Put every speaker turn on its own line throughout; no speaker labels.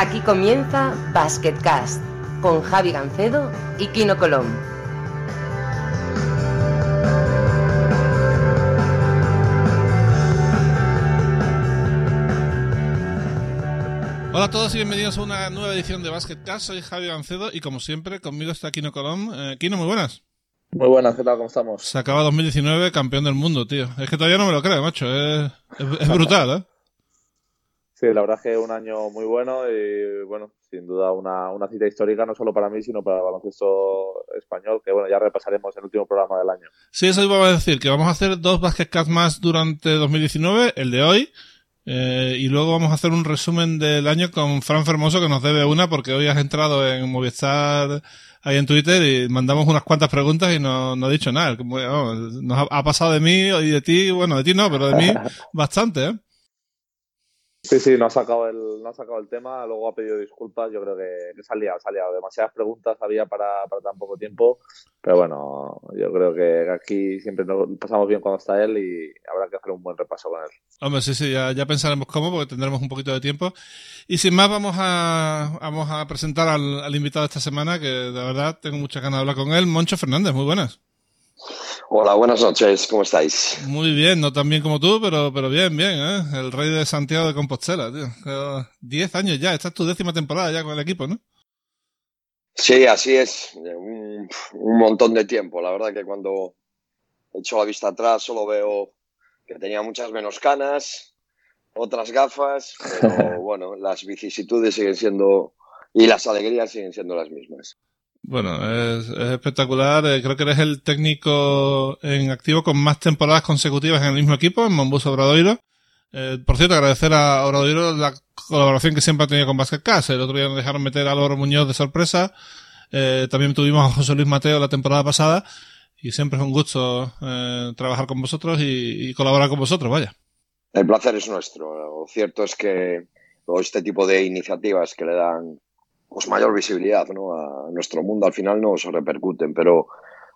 Aquí comienza Basketcast con Javi Gancedo y Kino Colón.
Hola a todos y bienvenidos a una nueva edición de Basketcast. Soy Javi Gancedo y como siempre conmigo está Kino Colón. Eh, Kino, muy buenas.
Muy buenas, ¿qué tal? ¿Cómo estamos?
Se acaba 2019 campeón del mundo, tío. Es que todavía no me lo creo, macho. Es, es- es brutal, ¿eh?
Sí, la verdad es que un año muy bueno y, bueno, sin duda una, una cita histórica no solo para mí, sino para el baloncesto español, que, bueno, ya repasaremos el último programa del año.
Sí, eso iba a decir, que vamos a hacer dos Basketcast más durante 2019, el de hoy, eh, y luego vamos a hacer un resumen del año con Fran Fermoso, que nos debe una, porque hoy has entrado en Movistar ahí en Twitter y mandamos unas cuantas preguntas y no, no ha dicho nada. Nos ha, ha pasado de mí y de ti, bueno, de ti no, pero de mí bastante, ¿eh?
Sí, sí, no ha sacado el, no ha sacado el tema, luego ha pedido disculpas, yo creo que, que se ha. Demasiadas preguntas había para, tan poco tiempo, pero bueno, yo creo que aquí siempre nos pasamos bien cuando está él y habrá que hacer un buen repaso con él.
Hombre, sí, sí, ya, ya pensaremos cómo, porque tendremos un poquito de tiempo. Y sin más, vamos a, vamos a presentar al, al invitado de esta semana, que de verdad tengo muchas ganas de hablar con él, Moncho Fernández, muy buenas.
Hola, buenas noches, ¿cómo estáis?
Muy bien, no tan bien como tú, pero, pero bien, bien, ¿eh? El rey de Santiago de Compostela, tío. Diez años ya, esta es tu décima temporada ya con el equipo, ¿no?
Sí, así es, un, un montón de tiempo. La verdad que cuando echo la vista atrás solo veo que tenía muchas menos canas, otras gafas, pero bueno, las vicisitudes siguen siendo y las alegrías siguen siendo las mismas.
Bueno, es, es espectacular. Eh, creo que eres el técnico en activo con más temporadas consecutivas en el mismo equipo, en Mombus Obradoiro. Eh, por cierto, agradecer a Obradoiro la colaboración que siempre ha tenido con Basket Cast. El otro día nos dejaron meter a Álvaro Muñoz de sorpresa. Eh, también tuvimos a José Luis Mateo la temporada pasada. Y siempre es un gusto eh, trabajar con vosotros y, y colaborar con vosotros, vaya.
El placer es nuestro. Lo cierto es que todo este tipo de iniciativas que le dan pues mayor visibilidad ¿no? a nuestro mundo al final nos repercuten, pero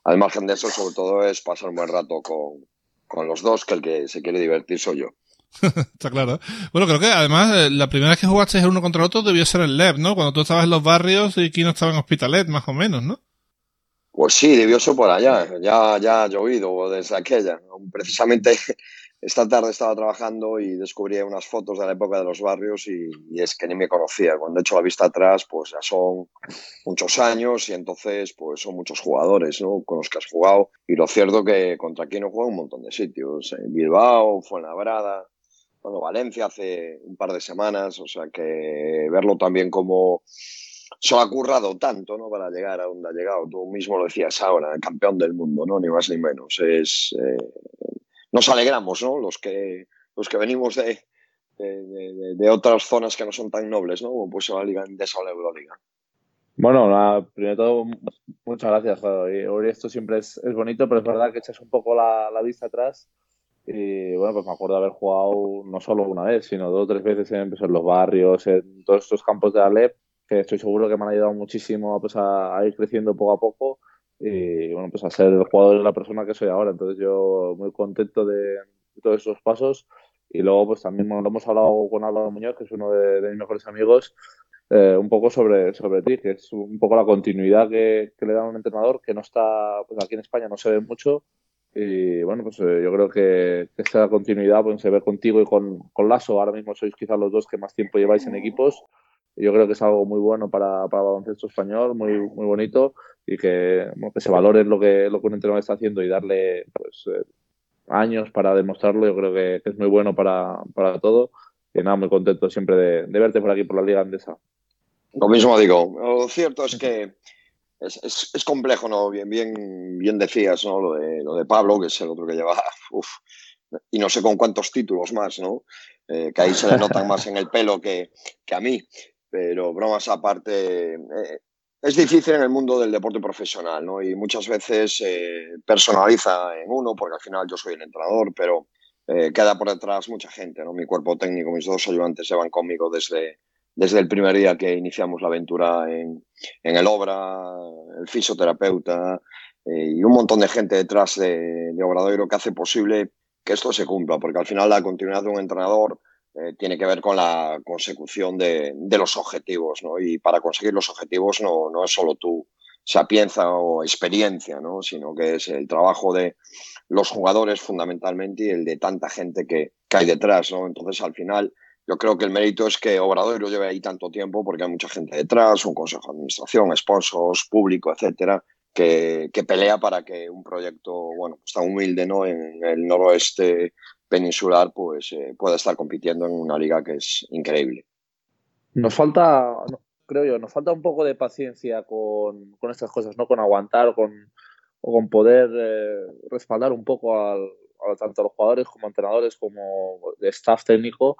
al margen de eso sobre todo es pasar un buen rato con, con los dos, que el que se quiere divertir soy yo.
Está claro. Bueno, creo que además eh, la primera vez que jugaste el uno contra el otro debió ser el LEB, ¿no? Cuando tú estabas en los barrios y Kino estaba en Hospitalet, más o menos, ¿no?
Pues sí, debió ser por allá, ya, ya ha llovido desde aquella. Precisamente esta tarde estaba trabajando y descubrí unas fotos de la época de los barrios y, es que ni me conocía. Cuando he hecho la vista atrás, pues ya son muchos años y entonces pues son muchos jugadores ¿no? con los que has jugado. Y lo cierto que contra aquí no juega un montón de sitios. En Bilbao, Fuenlabrada, bueno, Valencia hace un par de semanas. O sea que verlo también como se ha currado tanto ¿no? para llegar a donde ha llegado. Tú mismo lo decías ahora, campeón del mundo, ¿no? ni más ni menos. Es, eh, nos alegramos, ¿no? Los que, los que venimos de, de, otras zonas que no son tan nobles, ¿no? Como pues la Liga Endesa o la Euroliga.
Bueno, primero todo, muchas gracias. Hoy esto siempre es, es, bonito, pero es verdad que echas un poco la, la, vista atrás. Y bueno, pues me acuerdo de haber jugado no solo una vez, sino dos o tres veces en, pues, los barrios, en todos estos campos de Alep, que estoy seguro que me han ayudado muchísimo pues, a ir creciendo poco a poco y bueno, pues a ser el jugador de la persona que soy ahora. Entonces yo muy contento de, de todos esos pasos. Y luego pues también bueno, lo hemos hablado con Álvaro Muñoz, que es uno de, de mis mejores amigos, eh, un poco sobre, sobre ti, que es un poco la continuidad que, que, le da un entrenador que no está, pues aquí en España no se ve mucho. Y bueno, pues eh, yo creo que, esa continuidad pues, se ve contigo y con, con Lasso, ahora mismo sois quizás los dos que más tiempo lleváis en equipos. Yo creo que es algo muy bueno para, para baloncesto español, muy, muy bonito y que, bueno, que se valore lo que, lo que un entrenador está haciendo y darle pues, eh, años para demostrarlo, yo creo que, que, es muy bueno para, para todo. Y nada, muy contento siempre de, de, verte por aquí, por la Liga Andesa.
Lo mismo digo, lo cierto es que es, es, es complejo, ¿no? Bien, bien, bien decías, ¿no? Lo de, lo de Pablo, que es el otro que lleva, uf, y no sé con cuántos títulos más, ¿no? Eh, que ahí se le notan más en el pelo que, que a mí pero bromas aparte, eh, es difícil en el mundo del deporte profesional, ¿no? Y muchas veces eh, personaliza en uno, porque al final yo soy el entrenador, pero eh, queda por detrás mucha gente, ¿no? Mi cuerpo técnico, mis dos ayudantes llevan conmigo desde, desde el primer día que iniciamos la aventura en, en el Obra, el fisioterapeuta y un montón de gente detrás de, de Obradoiro que hace posible que esto se cumpla, porque al final la continuidad de un entrenador eh, tiene que ver con la consecución de, los objetivos, ¿no? Y para conseguir los objetivos no, es solo tu sapienza o experiencia, ¿no? Sino que es el trabajo de los jugadores fundamentalmente y el de tanta gente que, que hay detrás, ¿no? Entonces, al final, yo creo que el mérito es que Obrador lo lleve ahí tanto tiempo porque hay mucha gente detrás, un consejo de administración, sponsors, público, etcétera, que, pelea para que un proyecto, bueno, pues tan humilde, ¿no? En el noroeste peninsular, pues eh, pueda estar compitiendo en una liga que es increíble.
Nos falta, creo yo, nos falta un poco de paciencia con, estas cosas, ¿no? Con aguantar o con, con poder eh, respaldar un poco al, tanto a los jugadores como entrenadores como staff técnico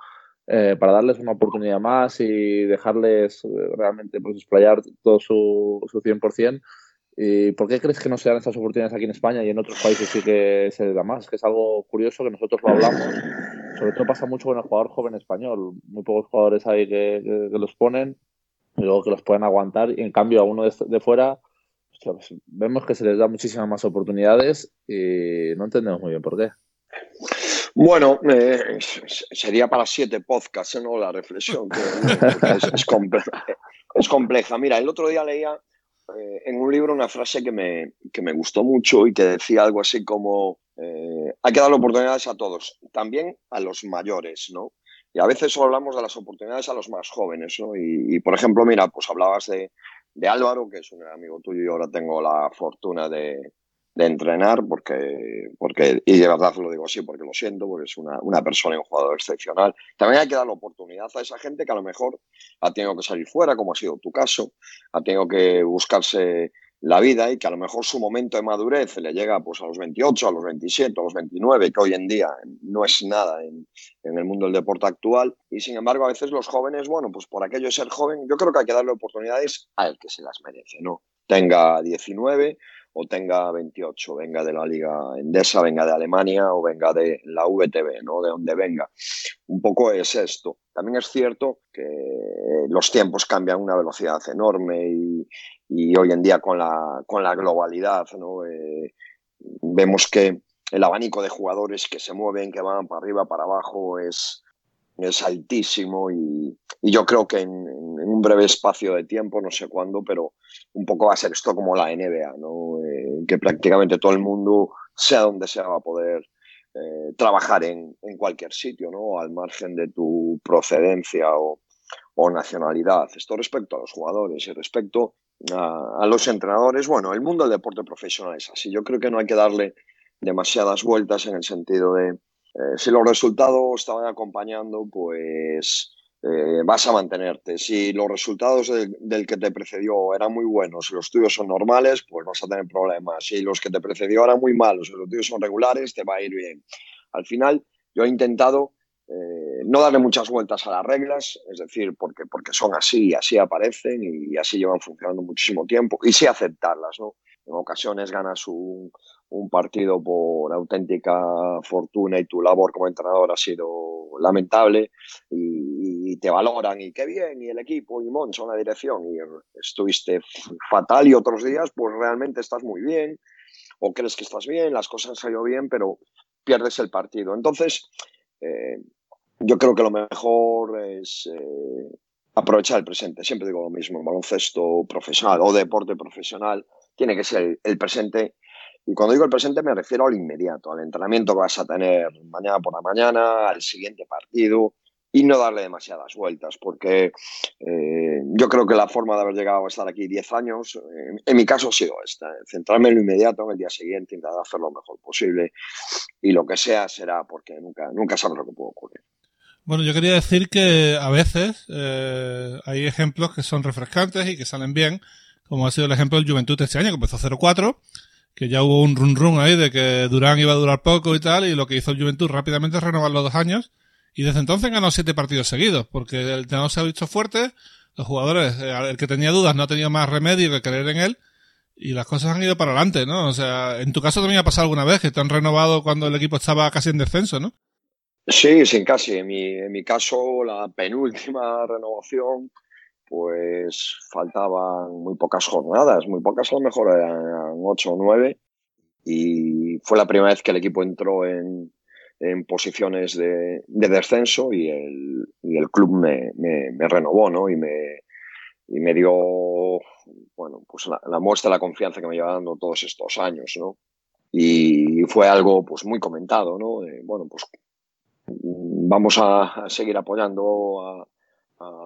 eh, para darles una oportunidad más y dejarles realmente pues, explayar todo su, su 100%. ¿Y por qué crees que no se dan estas oportunidades aquí en España y en otros países sí que se da más? Que es algo curioso que nosotros lo hablamos. Sobre todo pasa mucho con el jugador joven español. Muy pocos jugadores hay que, los ponen y luego que los pueden aguantar. Y en cambio a uno de, fuera pues vemos que se les da muchísimas más oportunidades y no entendemos muy bien por qué.
Bueno, eh, sería para siete podcasts, ¿no? La reflexión, es, compleja, es compleja. Mira, el otro día leía eh, en un libro una frase que me, que me gustó mucho y que decía algo así como, eh, hay que dar oportunidades a todos, también a los mayores, ¿no? Y a veces solo hablamos de las oportunidades a los más jóvenes, ¿no? Y, por ejemplo, mira, pues hablabas de, de Álvaro, que es un amigo tuyo y ahora tengo la fortuna de, de entrenar, porque, porque, y de verdad lo digo así, porque lo siento, porque es una, una persona y un jugador excepcional. También hay que dar la oportunidad a esa gente que a lo mejor ha tenido que salir fuera, como ha sido tu caso, ha tenido que buscarse la vida y que a lo mejor su momento de madurez le llega pues a los 28, a los 27, a los 29, que hoy en día no es nada en, en, el mundo del deporte actual. Y sin embargo, a veces los jóvenes, bueno, pues por aquello de ser joven, yo creo que hay que darle oportunidades al que se las merece, ¿no? Tenga 19 o tenga 28, venga de la Liga Endesa, venga de Alemania o venga de la VTB, ¿no? De donde venga. Un poco es esto. También es cierto que los tiempos cambian a una velocidad enorme y, hoy en día con la, con la globalidad, ¿no? Eh, vemos que el abanico de jugadores que se mueven, que van para arriba, para abajo, es, es altísimo y, yo creo que en, un breve espacio de tiempo, no sé cuándo, pero un poco va a ser esto como la NBA, ¿no? Eh, que prácticamente todo el mundo, sea donde sea, va a poder eh, trabajar en, cualquier sitio, ¿no? al margen de tu procedencia o, nacionalidad. Esto respecto a los jugadores y respecto a los entrenadores. Bueno, el mundo del deporte profesional es así. Yo creo que no hay que darle demasiadas vueltas en el sentido de eh, si los resultados estaban acompañando, pues eh, vas a mantenerte. Si los resultados del, que te precedió eran muy buenos y los tuyos son normales, pues vas a tener problemas. Si los que te precedió eran muy malos y los tuyos son regulares, te va a ir bien. Al final, yo he intentado eh, no darle muchas vueltas a las reglas, es decir, porque, porque son así y así aparecen y así llevan funcionando muchísimo tiempo, y sí aceptarlas, ¿no? En ocasiones ganas un, un partido por auténtica fortuna y tu labor como entrenador ha sido lamentable y, te valoran y qué bien y el equipo y Moncho la dirección y estuviste fatal y otros días pues realmente estás muy bien o crees que estás bien, las cosas han salido bien pero pierdes el partido. Entonces eh, yo creo que lo mejor es eh, aprovechar el presente. Siempre digo lo mismo, baloncesto profesional o deporte profesional tiene que ser el presente y cuando digo el presente me refiero al inmediato, al entrenamiento que vas a tener mañana por la mañana, al siguiente partido y no darle demasiadas vueltas, porque eh, yo creo que la forma de haber llegado a estar aquí 10 años, eh, en mi caso ha sido esta, centrarme en lo inmediato, en el día siguiente, intentar hacer lo mejor posible y lo que sea será, porque nunca, nunca sabes lo que puede ocurrir.
Bueno, yo quería decir que a veces eh, hay ejemplos que son refrescantes y que salen bien, como ha sido el ejemplo del Juventud este año, que empezó 0-4 que ya hubo un run run ahí de que Durán iba a durar poco y tal, y lo que hizo el Juventud rápidamente es renovar los dos años, y desde entonces ganó siete partidos seguidos, porque el tenor se ha visto fuerte, los jugadores, eh, el que tenía dudas no ha tenido más remedio que creer en él, y las cosas han ido para adelante, ¿no? O sea, en tu caso también ha pasado alguna vez que te han renovado cuando el equipo estaba casi en descenso, ¿no?
Sí, sí, casi. En mi, en mi caso, la penúltima renovación pues faltaban muy pocas jornadas, muy pocas a lo mejor eran ocho o nueve y fue la primera vez que el equipo entró en, en posiciones de, descenso y el, el club me, renovó, ¿no? Y me, y me dio, bueno, pues la, muestra de la confianza que me lleva dando todos estos años, ¿no? Y fue algo, pues, muy comentado, ¿no? bueno, pues vamos a, seguir apoyando a,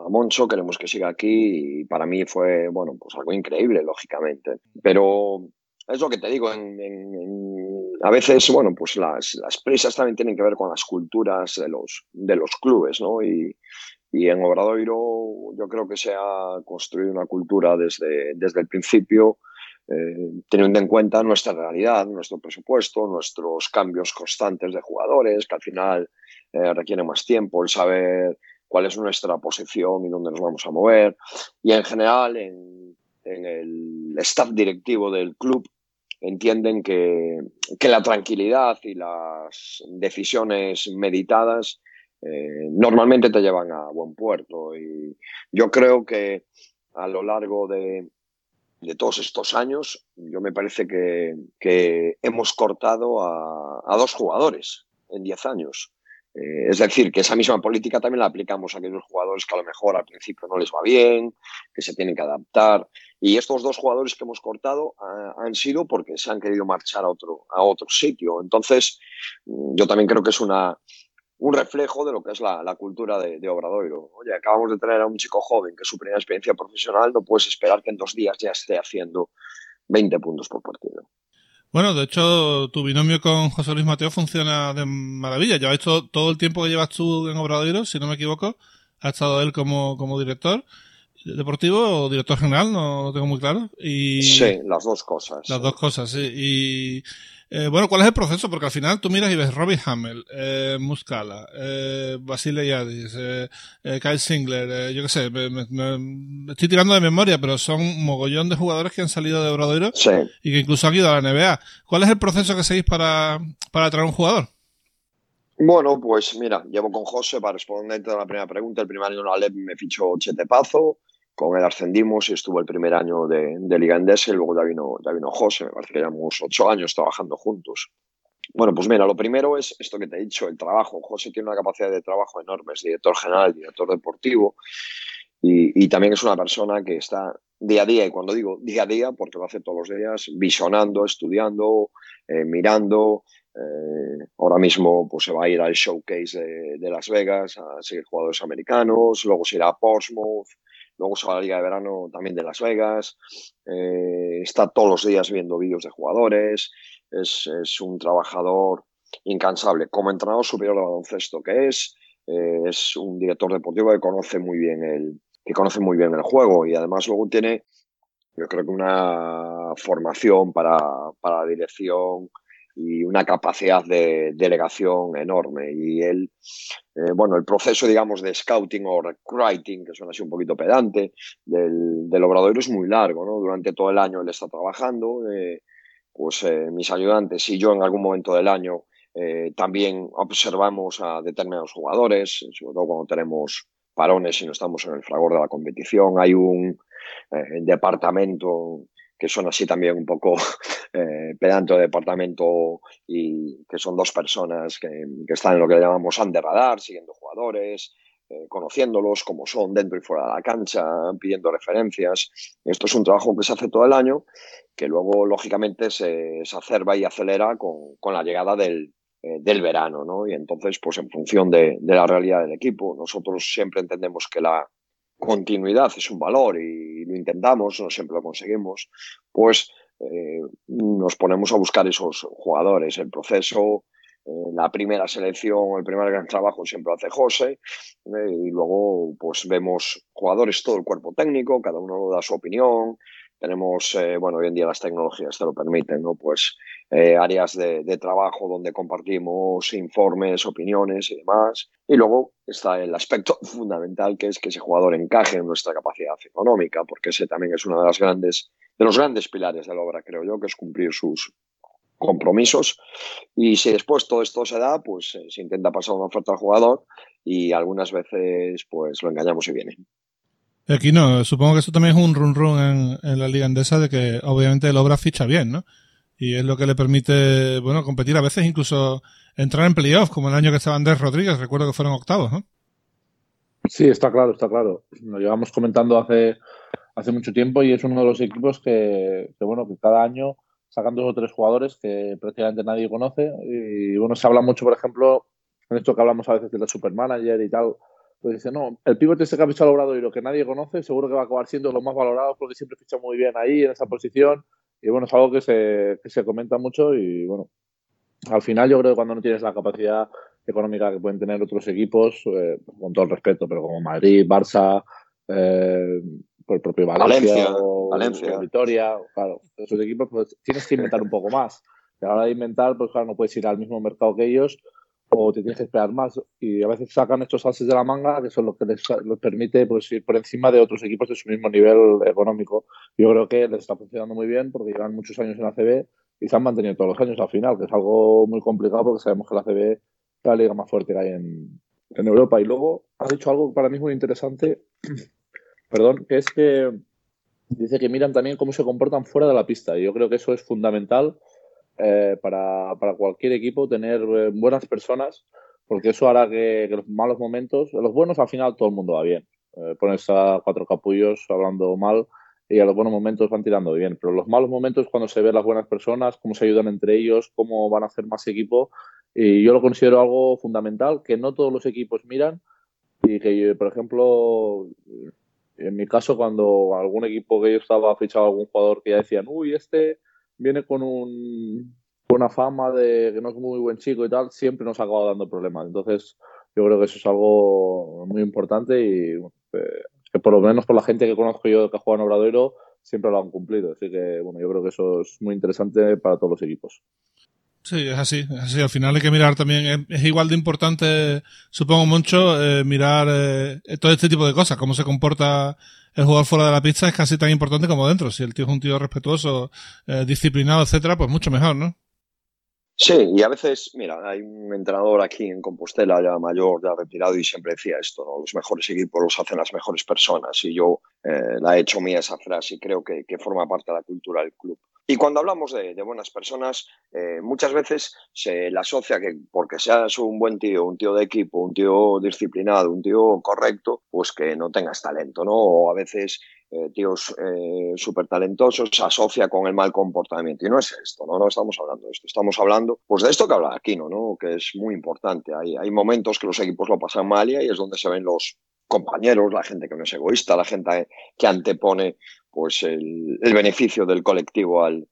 Moncho, queremos que siga aquí y para mí fue, bueno, pues algo increíble, lógicamente. Pero es lo que te digo, a veces, bueno, pues las, las, prisas también tienen que ver con las culturas de los, de los clubes, ¿no? Y, y en Obradoiro yo creo que se ha construido una cultura desde, desde el principio, eh, teniendo en cuenta nuestra realidad, nuestro presupuesto, nuestros cambios constantes de jugadores, que al final eh, requieren más tiempo, el saber cuál es nuestra posición y dónde nos vamos a mover. Y en general, en, en el staff directivo del club, entienden que, que, la tranquilidad y las decisiones meditadas eh, normalmente te llevan a buen puerto. Y yo creo que a lo largo de, de todos estos años, yo me parece que, que hemos cortado a, a, dos jugadores en 10 años. Eh, es decir, que esa misma política también la aplicamos a aquellos jugadores que a lo mejor al principio no les va bien, que se tienen que adaptar. Y estos dos jugadores que hemos cortado uh, han sido porque se han querido marchar a otro, a otro sitio. Entonces, yo también creo que es una, un reflejo de lo que es la, la cultura de, de, Obradoiro. Oye, acabamos de tener a un chico joven que es su primera experiencia profesional, no puedes esperar que en dos días ya esté haciendo 20 puntos por partido.
Bueno, de hecho, tu binomio con José Luis Mateo funciona de maravilla. Lleváis todo, todo el tiempo que llevas tú en Obradoiro, si no me equivoco, ha estado él como, como director deportivo o director general, no lo tengo muy claro. Y
sí, las dos cosas.
Las dos cosas, sí. Y eh, bueno, ¿cuál es el proceso? Porque al final tú miras y ves Robbie Hamel, eh, Muscala, eh, Basile Yadis, eh, eh, Kyle Singler, eh, yo qué sé, me, me, me, estoy tirando de memoria, pero son un mogollón de jugadores que han salido de Obradoiro
sí.
y que incluso han ido a la NBA. ¿Cuál es el proceso que seguís para, para traer un jugador?
Bueno, pues mira, llevo con José para responderte a la primera pregunta. El primer año en la LEP me fichó Chete Pazo, con él ascendimos y estuvo el primer año de, de Liga Endesa y luego ya vino, ya vino José, me parece que llevamos ocho años trabajando juntos. Bueno, pues mira, lo primero es esto que te he dicho, el trabajo. José tiene una capacidad de trabajo enorme, es director general, director deportivo y, también es una persona que está día a día, y cuando digo día a día, porque lo hace todos los días, visionando, estudiando, eh, mirando, eh, ahora mismo pues, se va a ir al showcase de, de, Las Vegas a seguir jugadores americanos, luego se irá a Portsmouth, luego a la Liga de Verano también de Las Vegas, eh, está todos los días viendo vídeos de jugadores, es, un trabajador incansable. Como entrenador superior de baloncesto que es, eh, es un director deportivo que conoce muy bien el, que conoce muy bien el juego y además luego tiene, yo creo que una formación para, para la dirección y una capacidad de delegación enorme. Y él, eh, bueno, el proceso, digamos, de scouting o recruiting, que suena así un poquito pedante, del, del obrador es muy largo, ¿no? Durante todo el año él está trabajando, eh, pues eh, mis ayudantes y yo en algún momento del año también observamos a determinados jugadores, sobre todo cuando tenemos parones y no estamos en el fragor de la competición. Hay un departamento que son así también un poco eh, pedante de departamento y que son dos personas que, están en lo que llamamos under radar, siguiendo jugadores, eh, conociéndolos como son dentro y fuera de la cancha, pidiendo referencias. Esto es un trabajo que se hace todo el año, que luego lógicamente se, se acerba y acelera con, con la llegada del, eh, del verano, ¿no? Y entonces, pues en función de, de la realidad del equipo, nosotros siempre entendemos que la, continuidad es un valor y lo intentamos, no siempre lo conseguimos, pues eh, nos ponemos a buscar esos jugadores. El proceso, eh, la primera selección, el primer gran trabajo siempre lo hace José eh, y luego pues vemos jugadores, todo el cuerpo técnico, cada uno da su opinión. Tenemos, bueno, hoy en día las tecnologías te lo permiten, ¿no? Pues eh, áreas de, de, trabajo donde compartimos informes, opiniones y demás. Y luego está el aspecto fundamental que es que ese jugador encaje en nuestra capacidad económica, porque ese también es uno de las grandes, de los grandes pilares de la obra, creo yo, que es cumplir sus compromisos. Y si después todo esto se da, pues eh, se intenta pasar una oferta al jugador y algunas veces pues lo engañamos y viene.
Aquí no, supongo que eso también es un run run en, en la liga andesa de que obviamente el obra ficha bien, ¿no? Y es lo que le permite, bueno, competir a veces incluso entrar en playoff, como el año que estaba Andrés Rodríguez, recuerdo que fueron octavos, ¿no?
Sí, está claro, está claro. Lo llevamos comentando hace, hace mucho tiempo y es uno de los equipos que, que, bueno, que cada año sacan dos o tres jugadores que prácticamente nadie conoce y bueno, se habla mucho, por ejemplo, en esto que hablamos a veces de la supermanager y tal, pues dice, no, el pivote este que ha fichado logrado y lo que nadie conoce, seguro que va a acabar siendo lo más valorado porque siempre ficha muy bien ahí, en esa posición. Y bueno, es algo que se, que se comenta mucho y bueno, al final yo creo que cuando no tienes la capacidad económica que pueden tener otros equipos, eh, con todo el respeto, pero como Madrid, Barça, eh, por el propio Valencia, o,
Valencia.
Vitoria, claro, esos equipos pues tienes que inventar un poco más. Y a la hora de inventar, pues claro, no puedes ir al mismo mercado que ellos o te tienes que esperar más. Y a veces sacan estos ases de la manga, que son lo que les, les, permite pues, ir por encima de otros equipos de su mismo nivel económico. Yo creo que les está funcionando muy bien porque llevan muchos años en la CB y se han mantenido todos los años al final, que es algo muy complicado porque sabemos que la CB es la liga más fuerte que hay en, en Europa. Y luego ha dicho algo para mí muy interesante, perdón, que es que dice que miran también cómo se comportan fuera de la pista. Y yo creo que eso es fundamental eh, para, para, cualquier equipo tener eh, buenas personas, porque eso hará que, que, los malos momentos, los buenos al final todo el mundo va bien. Eh, pones a cuatro capullos hablando mal y a los buenos momentos van tirando bien, pero los malos momentos cuando se ven las buenas personas, cómo se ayudan entre ellos, cómo van a hacer más equipo, y yo lo considero algo fundamental que no todos los equipos miran y que, por ejemplo, en mi caso, cuando algún equipo que yo estaba fichado algún jugador que ya decían, uy, este viene con un, una fama de que no es muy buen chico y tal, siempre nos ha acabado dando problemas. Entonces, yo creo que eso es algo muy importante y bueno, que por lo menos por la gente que conozco yo que ha jugado en Obradoiro, siempre lo han cumplido. Así que, bueno, yo creo que eso es muy interesante para todos los equipos.
Sí, es así, es así. Al final hay que mirar también, es, es igual de importante, supongo mucho, eh, mirar eh, todo este tipo de cosas, cómo se comporta el jugador fuera de la pista es casi tan importante como dentro. Si el tío es un tío respetuoso, eh, disciplinado, etcétera, pues mucho mejor, ¿no?
Sí, y a veces, mira, hay un entrenador aquí en Compostela, ya mayor, ya retirado, y siempre decía esto. Los mejores equipos los hacen las mejores personas. Y yo eh, la he hecho mía esa frase y creo que, que forma parte de la cultura del club. Y cuando hablamos de, de buenas personas, eh, muchas veces se le asocia que porque seas un buen tío, un tío de equipo, un tío disciplinado, un tío correcto, pues que no tengas talento, ¿no? O a veces eh, tíos eh, súper talentosos se asocia con el mal comportamiento. Y no es esto, ¿no? No estamos hablando de esto. Estamos hablando, pues, de esto que habla Aquino, ¿no? Que es muy importante. Hay, hay momentos que los equipos lo pasan mal y ahí es donde se ven los compañeros, la gente que no es egoísta, la gente que antepone pues el, beneficio del colectivo al,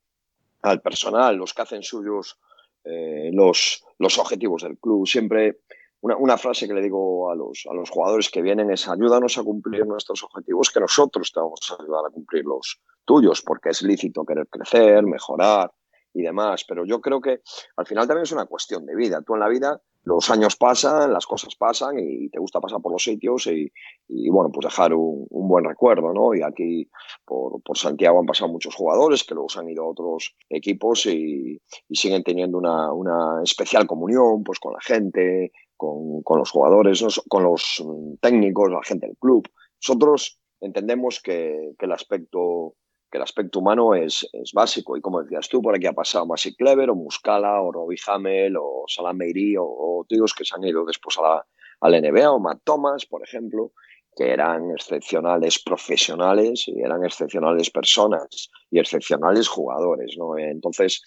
al, personal, los que hacen suyos eh, los, los objetivos del club. Siempre una, una, frase que le digo a los, a los jugadores que vienen es ayúdanos a cumplir nuestros objetivos, que nosotros te vamos a ayudar a cumplir los tuyos, porque es lícito querer crecer, mejorar y demás. Pero yo creo que al final también es una cuestión de vida. Tú en la vida los años pasan, las cosas pasan y te gusta pasar por los sitios y, y bueno, pues dejar un, un, buen recuerdo, ¿no? Y aquí por, por, Santiago han pasado muchos jugadores que luego se han ido a otros equipos y, y siguen teniendo una, una, especial comunión pues con la gente, con, con los jugadores, con los técnicos, la gente del club. Nosotros entendemos que, que el aspecto que el aspecto humano es, es, básico. Y como decías tú, por aquí ha pasado Masi Clever, o Muscala, o Robbie Hamel, o Salam Meiri, o, o, tíos que se han ido después a la, a la NBA, o Matt Thomas, por ejemplo, que eran excepcionales profesionales y eran excepcionales personas y excepcionales jugadores. ¿no? Entonces,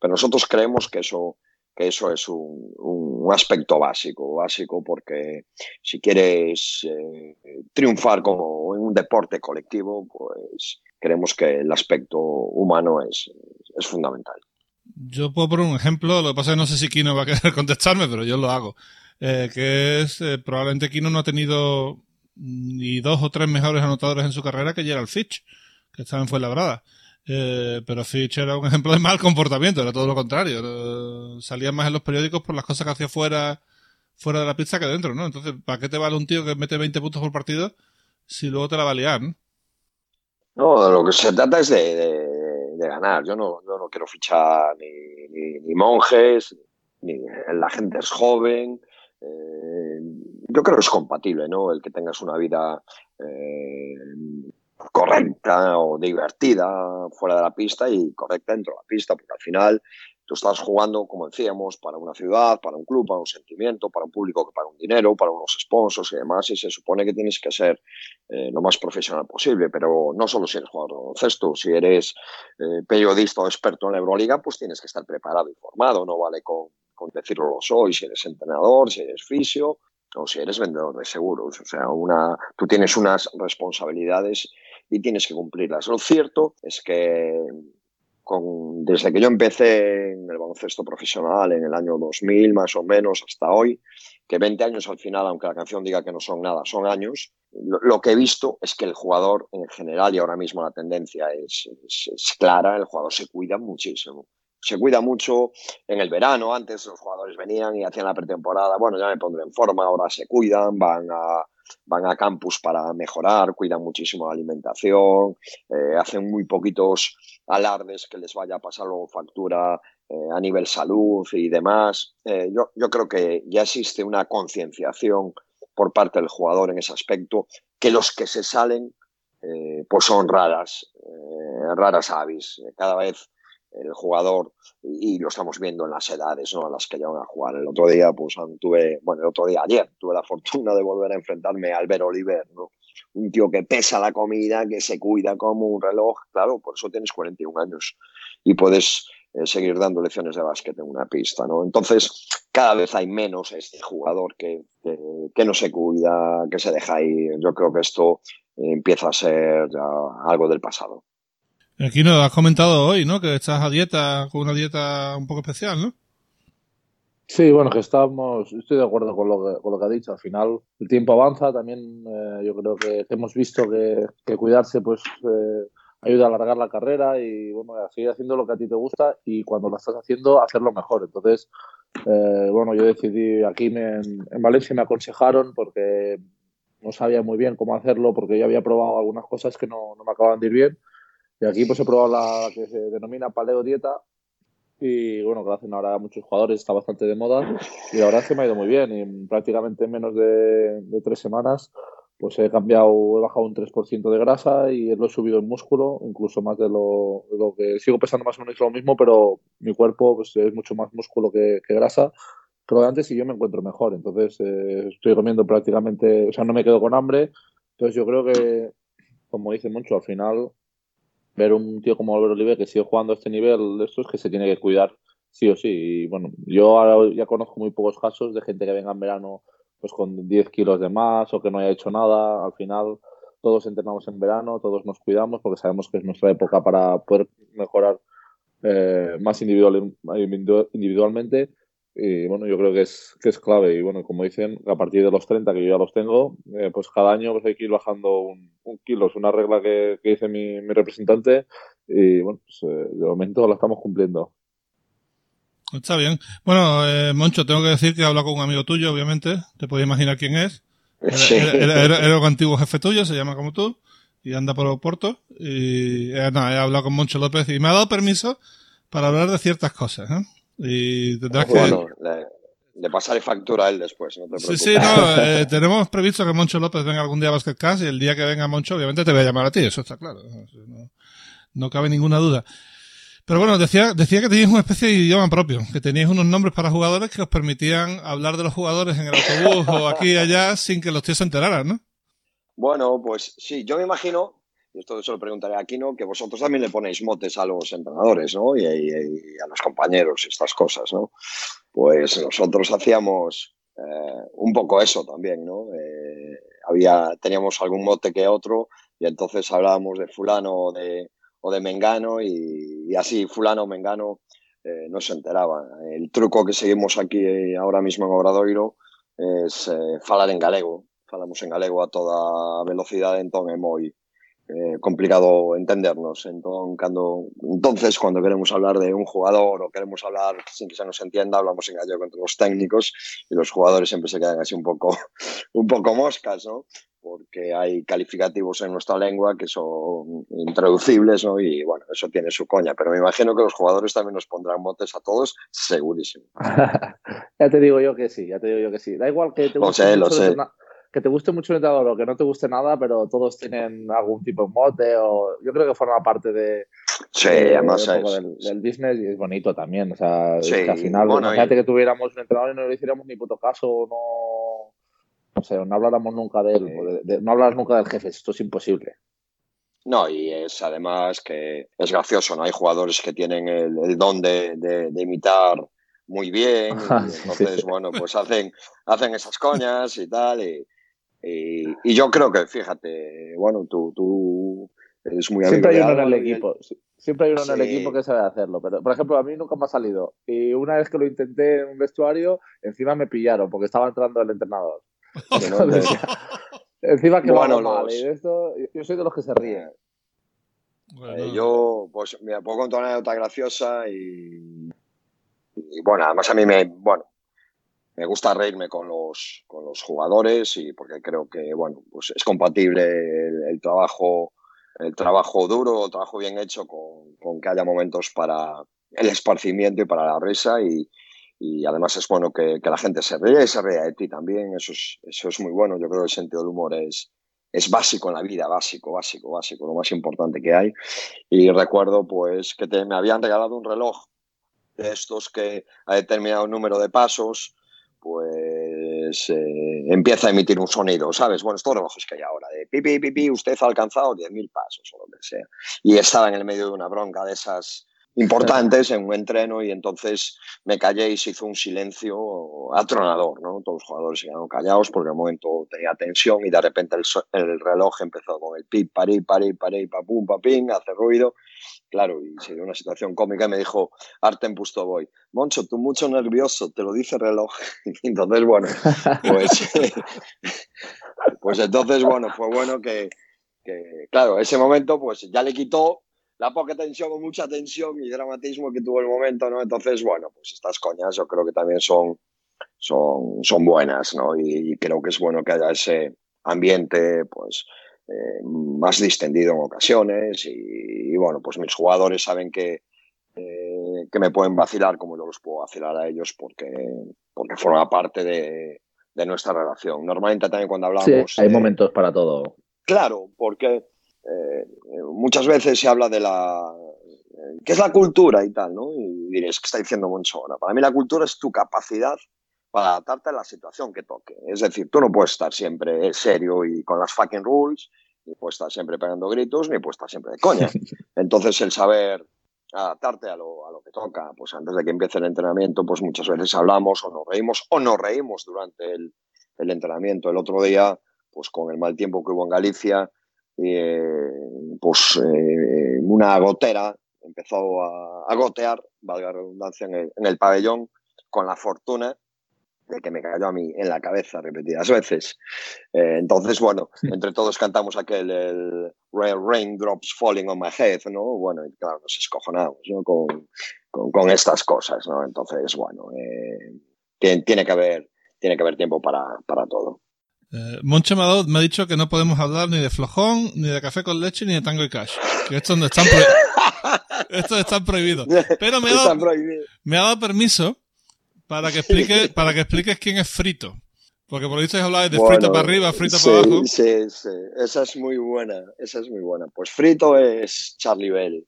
pero nosotros creemos que eso, que eso es un, un aspecto básico, básico porque si quieres eh, triunfar como en un deporte colectivo, pues creemos que el aspecto humano es, es fundamental.
Yo puedo poner un ejemplo, lo que pasa es que no sé si Kino va a querer contestarme, pero yo lo hago. Eh, que es, eh, probablemente Kino no ha tenido ni dos o tres mejores anotadores en su carrera que Gerald Fitch, que estaba en Fuenlabrada. Eh, pero Fitch era un ejemplo de mal comportamiento, era todo lo contrario. Era, salía más en los periódicos por las cosas que hacía fuera, fuera de la pista que dentro, ¿no? Entonces, ¿para qué te vale un tío que mete 20 puntos por partido si luego te la va ¿no?
Lo que se trata es de, de, de ganar. Yo no, yo no quiero fichar ni, ni, ni, monjes, ni la gente es joven. Eh, yo creo que es compatible, ¿no? El que tengas una vida eh, correcta o divertida fuera de la pista y correcta dentro de la pista, porque al final tú estás jugando, como decíamos, para una ciudad, para un club, para un sentimiento, para un público que paga un dinero, para unos sponsors y demás, y se supone que tienes que ser eh, lo más profesional posible, pero no solo si eres jugador de baloncesto, si eres eh, periodista o experto en la Euroliga, pues tienes que estar preparado y formado, no vale con, con decirlo lo soy, si eres entrenador, si eres fisio, o si eres vendedor de seguros. O sea, una, tú tienes unas responsabilidades y tienes que cumplirlas. Lo cierto es que desde que yo empecé en el baloncesto profesional en el año 2000 más o menos hasta hoy, que 20 años al final, aunque la canción diga que no son nada, son años, lo, que he visto es que el jugador en general y ahora mismo la tendencia es, es clara, el jugador se cuida muchísimo se cuida mucho en el verano. Antes los jugadores venían y hacían la pretemporada. Bueno, ya me pondré en forma. Ahora se cuidan, van a, van a campus para mejorar, cuidan muchísimo la alimentación, eh, hacen muy poquitos alardes que les vaya a pasar luego factura eh, a nivel salud y demás. Eh, yo, yo creo que ya existe una concienciación por parte del jugador en ese aspecto, que los que se salen pues son raras, raras avis. Cada vez el jugador y, lo estamos viendo en las edades ¿no? a las que llevan a jugar. El otro día, pues tuve, bueno, el otro día, ayer, tuve la fortuna de volver a enfrentarme a Albert Oliver, ¿no? un tío que pesa la comida, que se cuida como un reloj, claro, por eso tienes 41 años y puedes eh, seguir dando lecciones de básquet en una pista, ¿no? Entonces, cada vez hay menos este jugador que, que, no se cuida, que se deja ir. Yo creo que esto empieza a ser algo del pasado.
Aquí nos has comentado hoy, ¿no? Que estás a dieta, con una dieta un poco especial, ¿no?
Sí, bueno, que estamos, estoy de acuerdo con lo que, con ha dicho. Al final, el tiempo avanza. También eh, yo creo que hemos visto que, cuidarse, pues, eh, ayuda a alargar la carrera y, bueno, a seguir haciendo lo que a ti te gusta y cuando lo estás haciendo, hacerlo mejor. Entonces, eh, bueno, yo decidí aquí en, en Valencia me aconsejaron porque no sabía muy bien cómo hacerlo porque yo había probado algunas cosas que no, no me acababan de ir bien y aquí pues he probado la que se denomina paleo dieta y bueno, que lo hacen ahora muchos jugadores, está bastante de moda y la verdad es que me ha ido muy bien y prácticamente en menos de, tres semanas pues he cambiado, he bajado un 3% de grasa y lo he subido en músculo, incluso más de lo, que sigo pesando más o menos lo mismo, pero mi cuerpo pues, es mucho más músculo que, grasa que lo de antes y yo me encuentro mejor. Entonces eh, estoy comiendo prácticamente, o sea, no me quedo con hambre. Entonces yo creo que, como dice mucho, al final ver un tío como Álvaro Oliver que sigue jugando a este nivel de estos que se tiene que cuidar sí o sí. Y bueno, yo ahora ya conozco muy pocos casos de gente que venga en verano pues con 10 kilos de más o que no haya hecho nada. Al final todos entrenamos en verano, todos nos cuidamos porque sabemos que es nuestra época para poder mejorar eh, más individual, individualmente y bueno, yo creo que es, que es clave. Y bueno, como dicen, a partir de los 30, que yo ya los tengo, eh, pues cada año pues hay que ir bajando un, kilo. Es una regla que, que dice mi, mi, representante. Y bueno, pues, eh, de momento la estamos cumpliendo.
Está bien. Bueno, eh, Moncho, tengo que decir que he hablado con un amigo tuyo, obviamente. Te puedes imaginar quién es. Era, un antiguo jefe tuyo, se llama como tú, y anda por Oporto. Y nada, he hablado con Moncho López y me ha dado permiso para hablar de ciertas cosas. ¿eh? Y tendrás
bueno, Le, le, pasaré factura a él después, no te
preocupes. Sí, sí, no, eh, tenemos previsto que Moncho López venga algún día a Basketcast y el día que venga Moncho, obviamente te voy a llamar a ti, eso está claro. No, no cabe ninguna duda. Pero bueno, decía, decía que teníais una especie de idioma propio, que teníais unos nombres para jugadores que os permitían hablar de los jugadores en el autobús o aquí y allá sin que los tíos se enteraran, ¿no?
Bueno, pues sí, yo me imagino y esto se lo preguntaré aquí, ¿no? que vosotros también le ponéis motes a los entrenadores ¿no? y, a los compañeros, estas cosas. ¿no? Pues nosotros hacíamos eh, un poco eso también. ¿no? Eh, había, teníamos algún mote que otro y entonces hablábamos de fulano o de, o de mengano y, así fulano o mengano eh, no se enteraban. El truco que seguimos aquí ahora mismo en Obradoiro es falar en galego. Falamos en galego a toda velocidad, entonces moi eh, complicado entendernos. Entonces cuando, entonces, cuando queremos hablar de un jugador o queremos hablar sin que se nos entienda, hablamos en gallego entre los técnicos y los jugadores siempre se quedan así un poco, un poco moscas, ¿no? Porque hay calificativos en nuestra lengua que son intraducibles, ¿no? Y bueno, eso tiene su coña. Pero me imagino que los jugadores también nos pondrán motes a todos, segurísimo.
ya te digo yo que sí, ya te digo yo que sí. Da igual que te
Lo sé, lo sé
que te guste mucho un entrenador o que no te guste nada, pero todos tienen algún tipo de mote o yo creo que forma parte de,
sí, además
del, del, business y es bonito también. O sea, que al final, imagínate que tuviéramos un entrenador y no le hiciéramos ni puto caso o no, no sé, no habláramos nunca de él, no hablas nunca del jefe, esto es imposible.
No, y es además que es gracioso, ¿no? Hay jugadores que tienen el, don de, de, imitar muy bien, entonces, bueno, pues hacen, hacen esas coñas y tal, y, y, yo creo que, fíjate, bueno, tú, tú eres muy
Siempre hay uno en el equipo. Siempre hay uno en el equipo que sabe hacerlo. Pero, por ejemplo, a mí nunca me ha salido. Y una vez que lo intenté en un vestuario, encima me pillaron porque estaba entrando el entrenador. encima que bueno, mal. Y esto, yo soy de los que se ríen.
Eh, yo, pues, me puedo contar una anécdota graciosa y, y, bueno, además a mí me, bueno, me gusta reírme con los, con los jugadores y porque creo que bueno, pues es compatible el, trabajo, el trabajo duro, el trabajo bien hecho con, con, que haya momentos para el esparcimiento y para la risa y, y además es bueno que, que, la gente se ríe y se ríe de ti también, eso es, eso es muy bueno, yo creo que el sentido del humor es, es básico en la vida, básico, básico, básico, lo más importante que hay. Y recuerdo pues que te, me habían regalado un reloj de estos que a determinado número de pasos pues eh, empieza a emitir un sonido, ¿sabes? Bueno, estos relojes que hay ahora, de pipi, pipi, usted ha alcanzado 10.000 pasos o lo que sea. Y estaba en el medio de una bronca de esas importantes en un entreno y entonces me callé y se hizo un silencio atronador, ¿no? Todos los jugadores se quedaron callados porque el momento tenía tensión y de repente el, el reloj empezó con el pip, parí, parí, parí, papum, papín, hace ruido. Claro, y se dio una situación cómica y me dijo, Artem Pustovoy, Moncho, tú mucho nervioso, te lo dice el reloj. entonces, bueno, pues, pues entonces, bueno, fue bueno que, que, claro, ese momento pues ya le quitó la poca tensión o mucha tensión y dramatismo que tuvo el momento, ¿no? Entonces, bueno, pues estas coñas yo creo que también son, son, son buenas, ¿no? Y, creo que es bueno que haya ese ambiente, pues, eh, más distendido en ocasiones y, bueno, pues mis jugadores saben que, eh, que me pueden vacilar como yo los puedo vacilar a ellos porque, porque forma parte de, de nuestra relación. Normalmente también cuando hablamos...
Sí, hay momentos para todo.
Claro, porque eh, muchas veces se habla de la... ¿Qué es la cultura y tal? ¿no? Y diréis, ¿qué está diciendo Moncho ahora? Para mí la cultura es tu capacidad para adaptarte a la situación que toque. Es decir, tú no puedes estar siempre serio y con las fucking rules, ni puedes estar siempre pegando gritos, ni puedes estar siempre de coña. Entonces, el saber adaptarte a lo, a lo que toca, pues antes de que empiece el entrenamiento, pues muchas veces hablamos o nos reímos o nos reímos durante el, el entrenamiento. El otro día, pues con el mal tiempo que hubo en Galicia, eh, pues eh, una gotera empezó a, gotear, valga la redundancia, en el, en el, pabellón, con la fortuna de que me cayó a mí en la cabeza repetidas veces. Eh, entonces, bueno, entre todos cantamos aquel el Raindrops Falling on My Head, ¿no? Bueno, y claro, nos escojonamos ¿no? con, con, con, estas cosas, ¿no? Entonces, bueno, tiene, tiene, que haber, tiene que haber tiempo para, para todo.
Eh, Moncho me ha, dicho que no podemos hablar ni de flojón, ni de café con leche, ni de tango y cash. Que estos están, estos están prohibidos. Pero me ha, dado, me ha dado permiso para que explique, para que expliques quién es frito. Porque por lo visto hablar de frito para arriba, frito para abajo.
Sí, sí, esa es muy buena, esa es muy buena. Pues frito es Charlie Bell.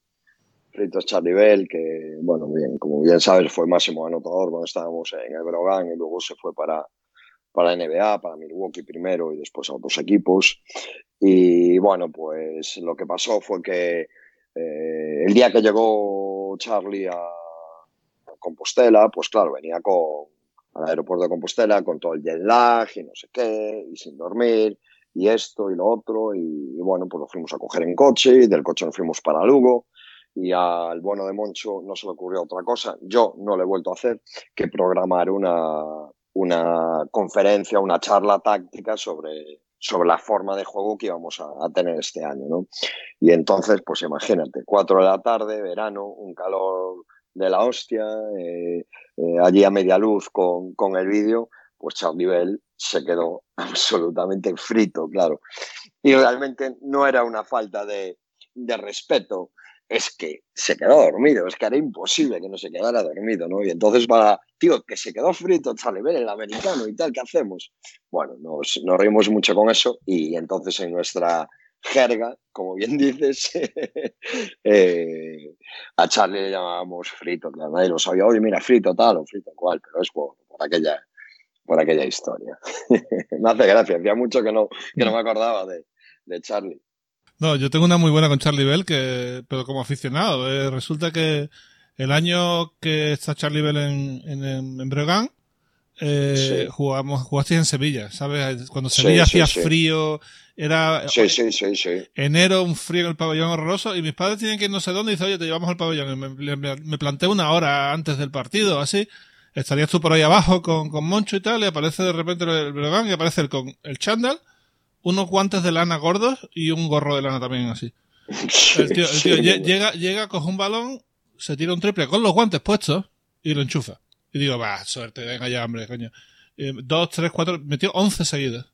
Frito es Charlie Bell, que, bueno, bien, como bien sabes, fue máximo anotador cuando estábamos en el Brogan y luego se fue para, para NBA, para Milwaukee primero y después a otros equipos. Y bueno, pues lo que pasó fue que eh, el día que llegó Charlie a, Compostela, pues claro, venía con, al aeropuerto de Compostela con todo el jet lag y no sé qué, y sin dormir, y esto y lo otro, y, bueno, pues lo fuimos a coger en coche, y del coche nos fuimos para Lugo, y al bueno de Moncho no se le ocurrió otra cosa, yo no le he vuelto a hacer, que programar una, una conferencia, una charla táctica sobre, sobre la forma de juego que íbamos a, tener este año, ¿no? Y entonces, pues imagínate, cuatro de la tarde, verano, un calor de la hostia, eh, eh, allí a media luz con, con el vídeo, pues Charlie Bell se quedó absolutamente frito, claro. Y realmente no era una falta de, de respeto, es que se quedó dormido, es que era imposible que no se quedara dormido, ¿no? Y entonces para tío, que se quedó frito Charlie Bell, el americano y tal, ¿qué hacemos? Bueno, nos, nos reímos mucho con eso y entonces en nuestra jerga, como bien dices, eh, a Charlie le llamábamos frito, claro, nadie lo sabía, oye, mira, frito tal o frito cual, pero es por, aquella por aquella historia. me hace gracia, hacía mucho que no, que no me acordaba de, de Charlie.
No, yo tengo una muy buena con Charlie Bell, que, pero como aficionado. Eh, resulta que el año que está Charlie Bell en, en, en Breogán, eh, jugamos, jugaste en Sevilla, ¿sabes? Cuando Sevilla hacía frío, era enero, un frío en el pabellón horroroso, y mis padres tienen que ir no sé dónde, y dice, oye, te llevamos al pabellón. me, me, planteé una hora antes del partido, así. Estarías tú por ahí abajo con, con Moncho y tal, y aparece de repente el Breogán, y aparece el, con el chándal, unos guantes de lana gordos y un gorro de lana también así. el tío, el tío llega, llega, coge un balón, se tira un triple con los guantes puestos y lo enchufa. Y digo, va, suerte, venga ya, hombre, coño. Eh, dos, tres, cuatro, metió once seguidas.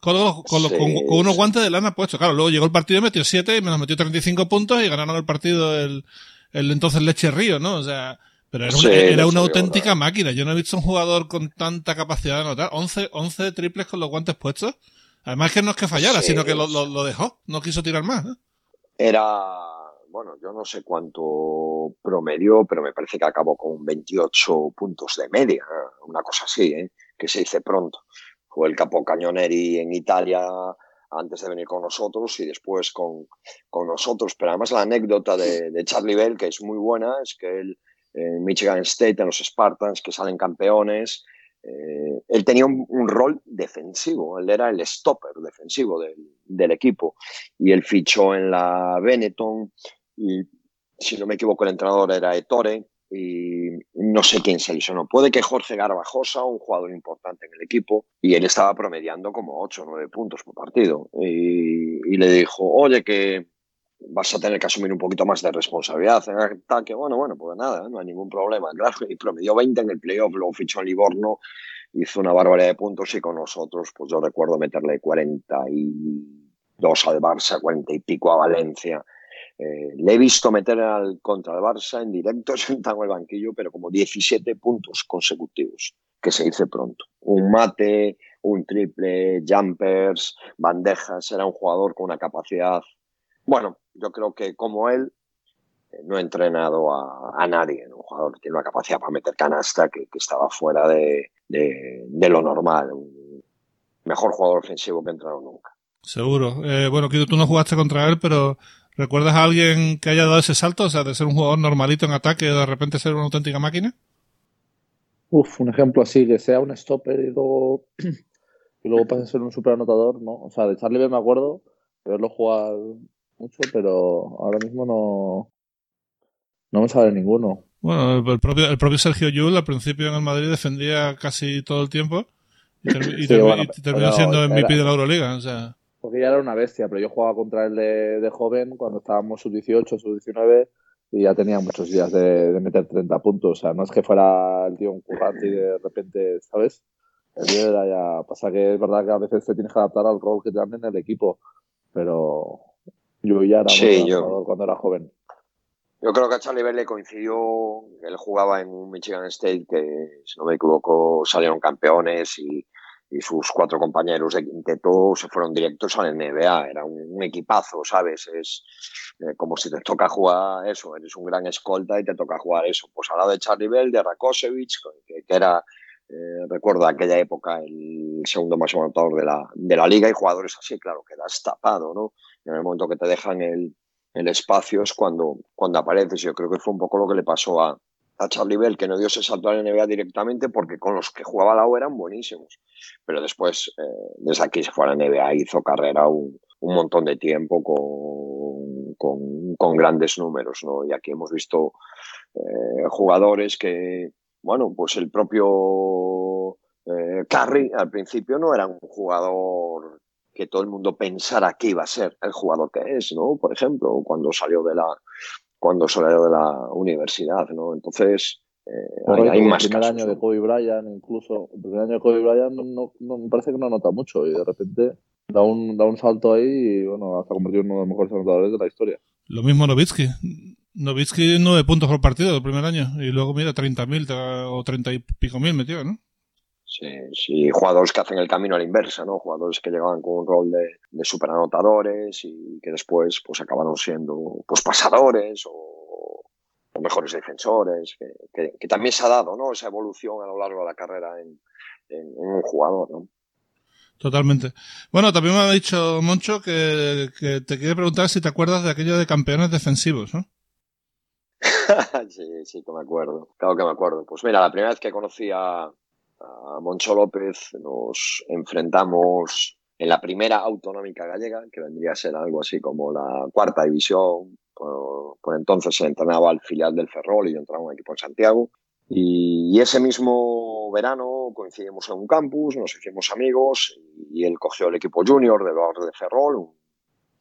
Con, con, unos guantes de lana puestos. Claro, luego llegó el partido y metió siete y me nos metió 35 puntos y ganaron el partido el, el entonces Leche Río, ¿no? O sea, pero era, una, era una auténtica máquina. Yo no he visto un jugador con tanta capacidad de anotar. 11, 11 triples con los guantes puestos. Además que no es que fallara, sino que lo, lo, dejó. No quiso tirar más. ¿eh?
Era bueno, yo no sé cuánto promedió, pero me parece que acabó con 28 puntos de media, una cosa así, ¿eh? que se dice pronto. Fue el capo Cañoneri en Italia antes de venir con nosotros y después con, con nosotros. Pero además la anécdota de, de, Charlie Bell, que es muy buena, es que él en Michigan State, en los Spartans, que salen campeones, eh, él tenía un, rol defensivo, él era el stopper defensivo del, equipo y él fichó en la Benetton y si no me equivoco el entrenador era Ettore y no sé quién se no puede que Jorge Garbajosa, un jugador importante en el equipo, y él estaba promediando como 8 o 9 puntos por partido y, le dijo, oye que vas a tener que asumir un poquito más de responsabilidad en ataque, bueno, bueno, pues nada, no hay ningún problema, claro, y promedió 20 en el playoff, luego fichó en Livorno, hizo una barbaridad de puntos y con nosotros, pues yo recuerdo meterle 42 al Barça, 40 y pico a Valencia, eh, le he visto meter al, contra el Barça en directo sentado en el banquillo, pero como 17 puntos consecutivos, que se dice pronto. Un mate, un triple, jumpers, bandejas. Era un jugador con una capacidad. Bueno, yo creo que como él, eh, no he entrenado a, nadie. Un jugador que tiene una capacidad para meter canasta que, estaba fuera de, de, lo normal. Un mejor jugador ofensivo que he entrenado nunca.
Seguro. Eh, bueno, tú no jugaste contra él, pero ¿Recuerdas a alguien que haya dado ese salto? O sea, de ser un jugador normalito en ataque y de repente ser una auténtica máquina.
Uf, un ejemplo así, que sea un stopper y luego, y luego pase a ser un super anotador, ¿no? O sea, de Charlie B me acuerdo de verlo jugar mucho, pero ahora mismo no, no me sale ninguno.
Bueno, el propio, el propio Sergio Yul al principio en el Madrid defendía casi todo el tiempo y, terminó siendo MVP de la Euroliga. O sea
porque ya era una bestia, pero yo jugaba contra él de, joven cuando estábamos sub-18, sub-19 y ya tenía muchos días de, meter 30 puntos. O sea, no es que fuera el tío un currante y de repente, ¿sabes? El tío era ya. Pasa que es verdad que a veces te tienes que adaptar al rol que te dan en el equipo, pero yo ya era sí, yo... cuando era joven.
Yo creo que a Charlie Bell le coincidió, él jugaba en un Michigan State que, si no me equivoco, salieron campeones y y sus cuatro compañeros de quinteto se fueron directos al NBA. Era un, equipazo, ¿sabes? Es eh, como si te toca jugar eso, eres un gran escolta y te toca jugar eso. Pues al lado de Charlie Bell, de Rakosevich, que, era, eh, recuerdo aquella época, el segundo más anotador de la, de la liga y jugadores así, claro, quedas tapado, ¿no? En el momento que te dejan el, el espacio es cuando, cuando apareces. Yo creo que fue un poco lo que le pasó a, a Charlie Bell, que no dio ese salto a la NBA directamente porque con los que jugaba la U eran buenísimos. Pero después, eh, desde aquí se fue a la NBA, hizo carrera un, un montón de tiempo con, con, con, grandes números, ¿no? Y aquí hemos visto eh, jugadores que, bueno, pues el propio eh, Curry al principio no era un jugador que todo el mundo pensara que iba a ser el jugador que es, ¿no? Por ejemplo, cuando salió de la, cuando salió de la universidad, ¿no? Entonces, eh, hay, más
El primer año de Kobe Bryant, incluso, el primer año de Kobe Bryant no, no, me parece que no nota mucho y de repente da un, da un salto ahí y, bueno, hasta convertido en uno de los mejores anotadores de la historia.
Lo mismo Novitsky. Novitsky nueve puntos por partido el primer año y luego mira 30.000 o 30 y pico mil metió, ¿no?
Sí, sí, jugadores que hacen el camino a la inversa, ¿no? Jugadores que llegaban con un rol de, de superanotadores y que después pues acabaron siendo pues pasadores o, o mejores defensores, que, que, que, también se ha dado, ¿no? Esa evolución a lo largo de la carrera en, en, en un jugador, ¿no?
Totalmente. Bueno, también me ha dicho Moncho que, que, te quiere preguntar si te acuerdas de aquello de campeones defensivos, ¿no?
sí, sí, que me acuerdo. Claro que me acuerdo. Pues mira, la primera vez que conocí a, a Moncho López nos enfrentamos en la primera autonómica gallega, que vendría a ser algo así como la cuarta división. Por, entonces se entrenaba al filial del Ferrol y yo entraba en un equipo en Santiago. Y, ese mismo verano coincidimos en un campus, nos hicimos amigos y él cogió el equipo junior de los de Ferrol, un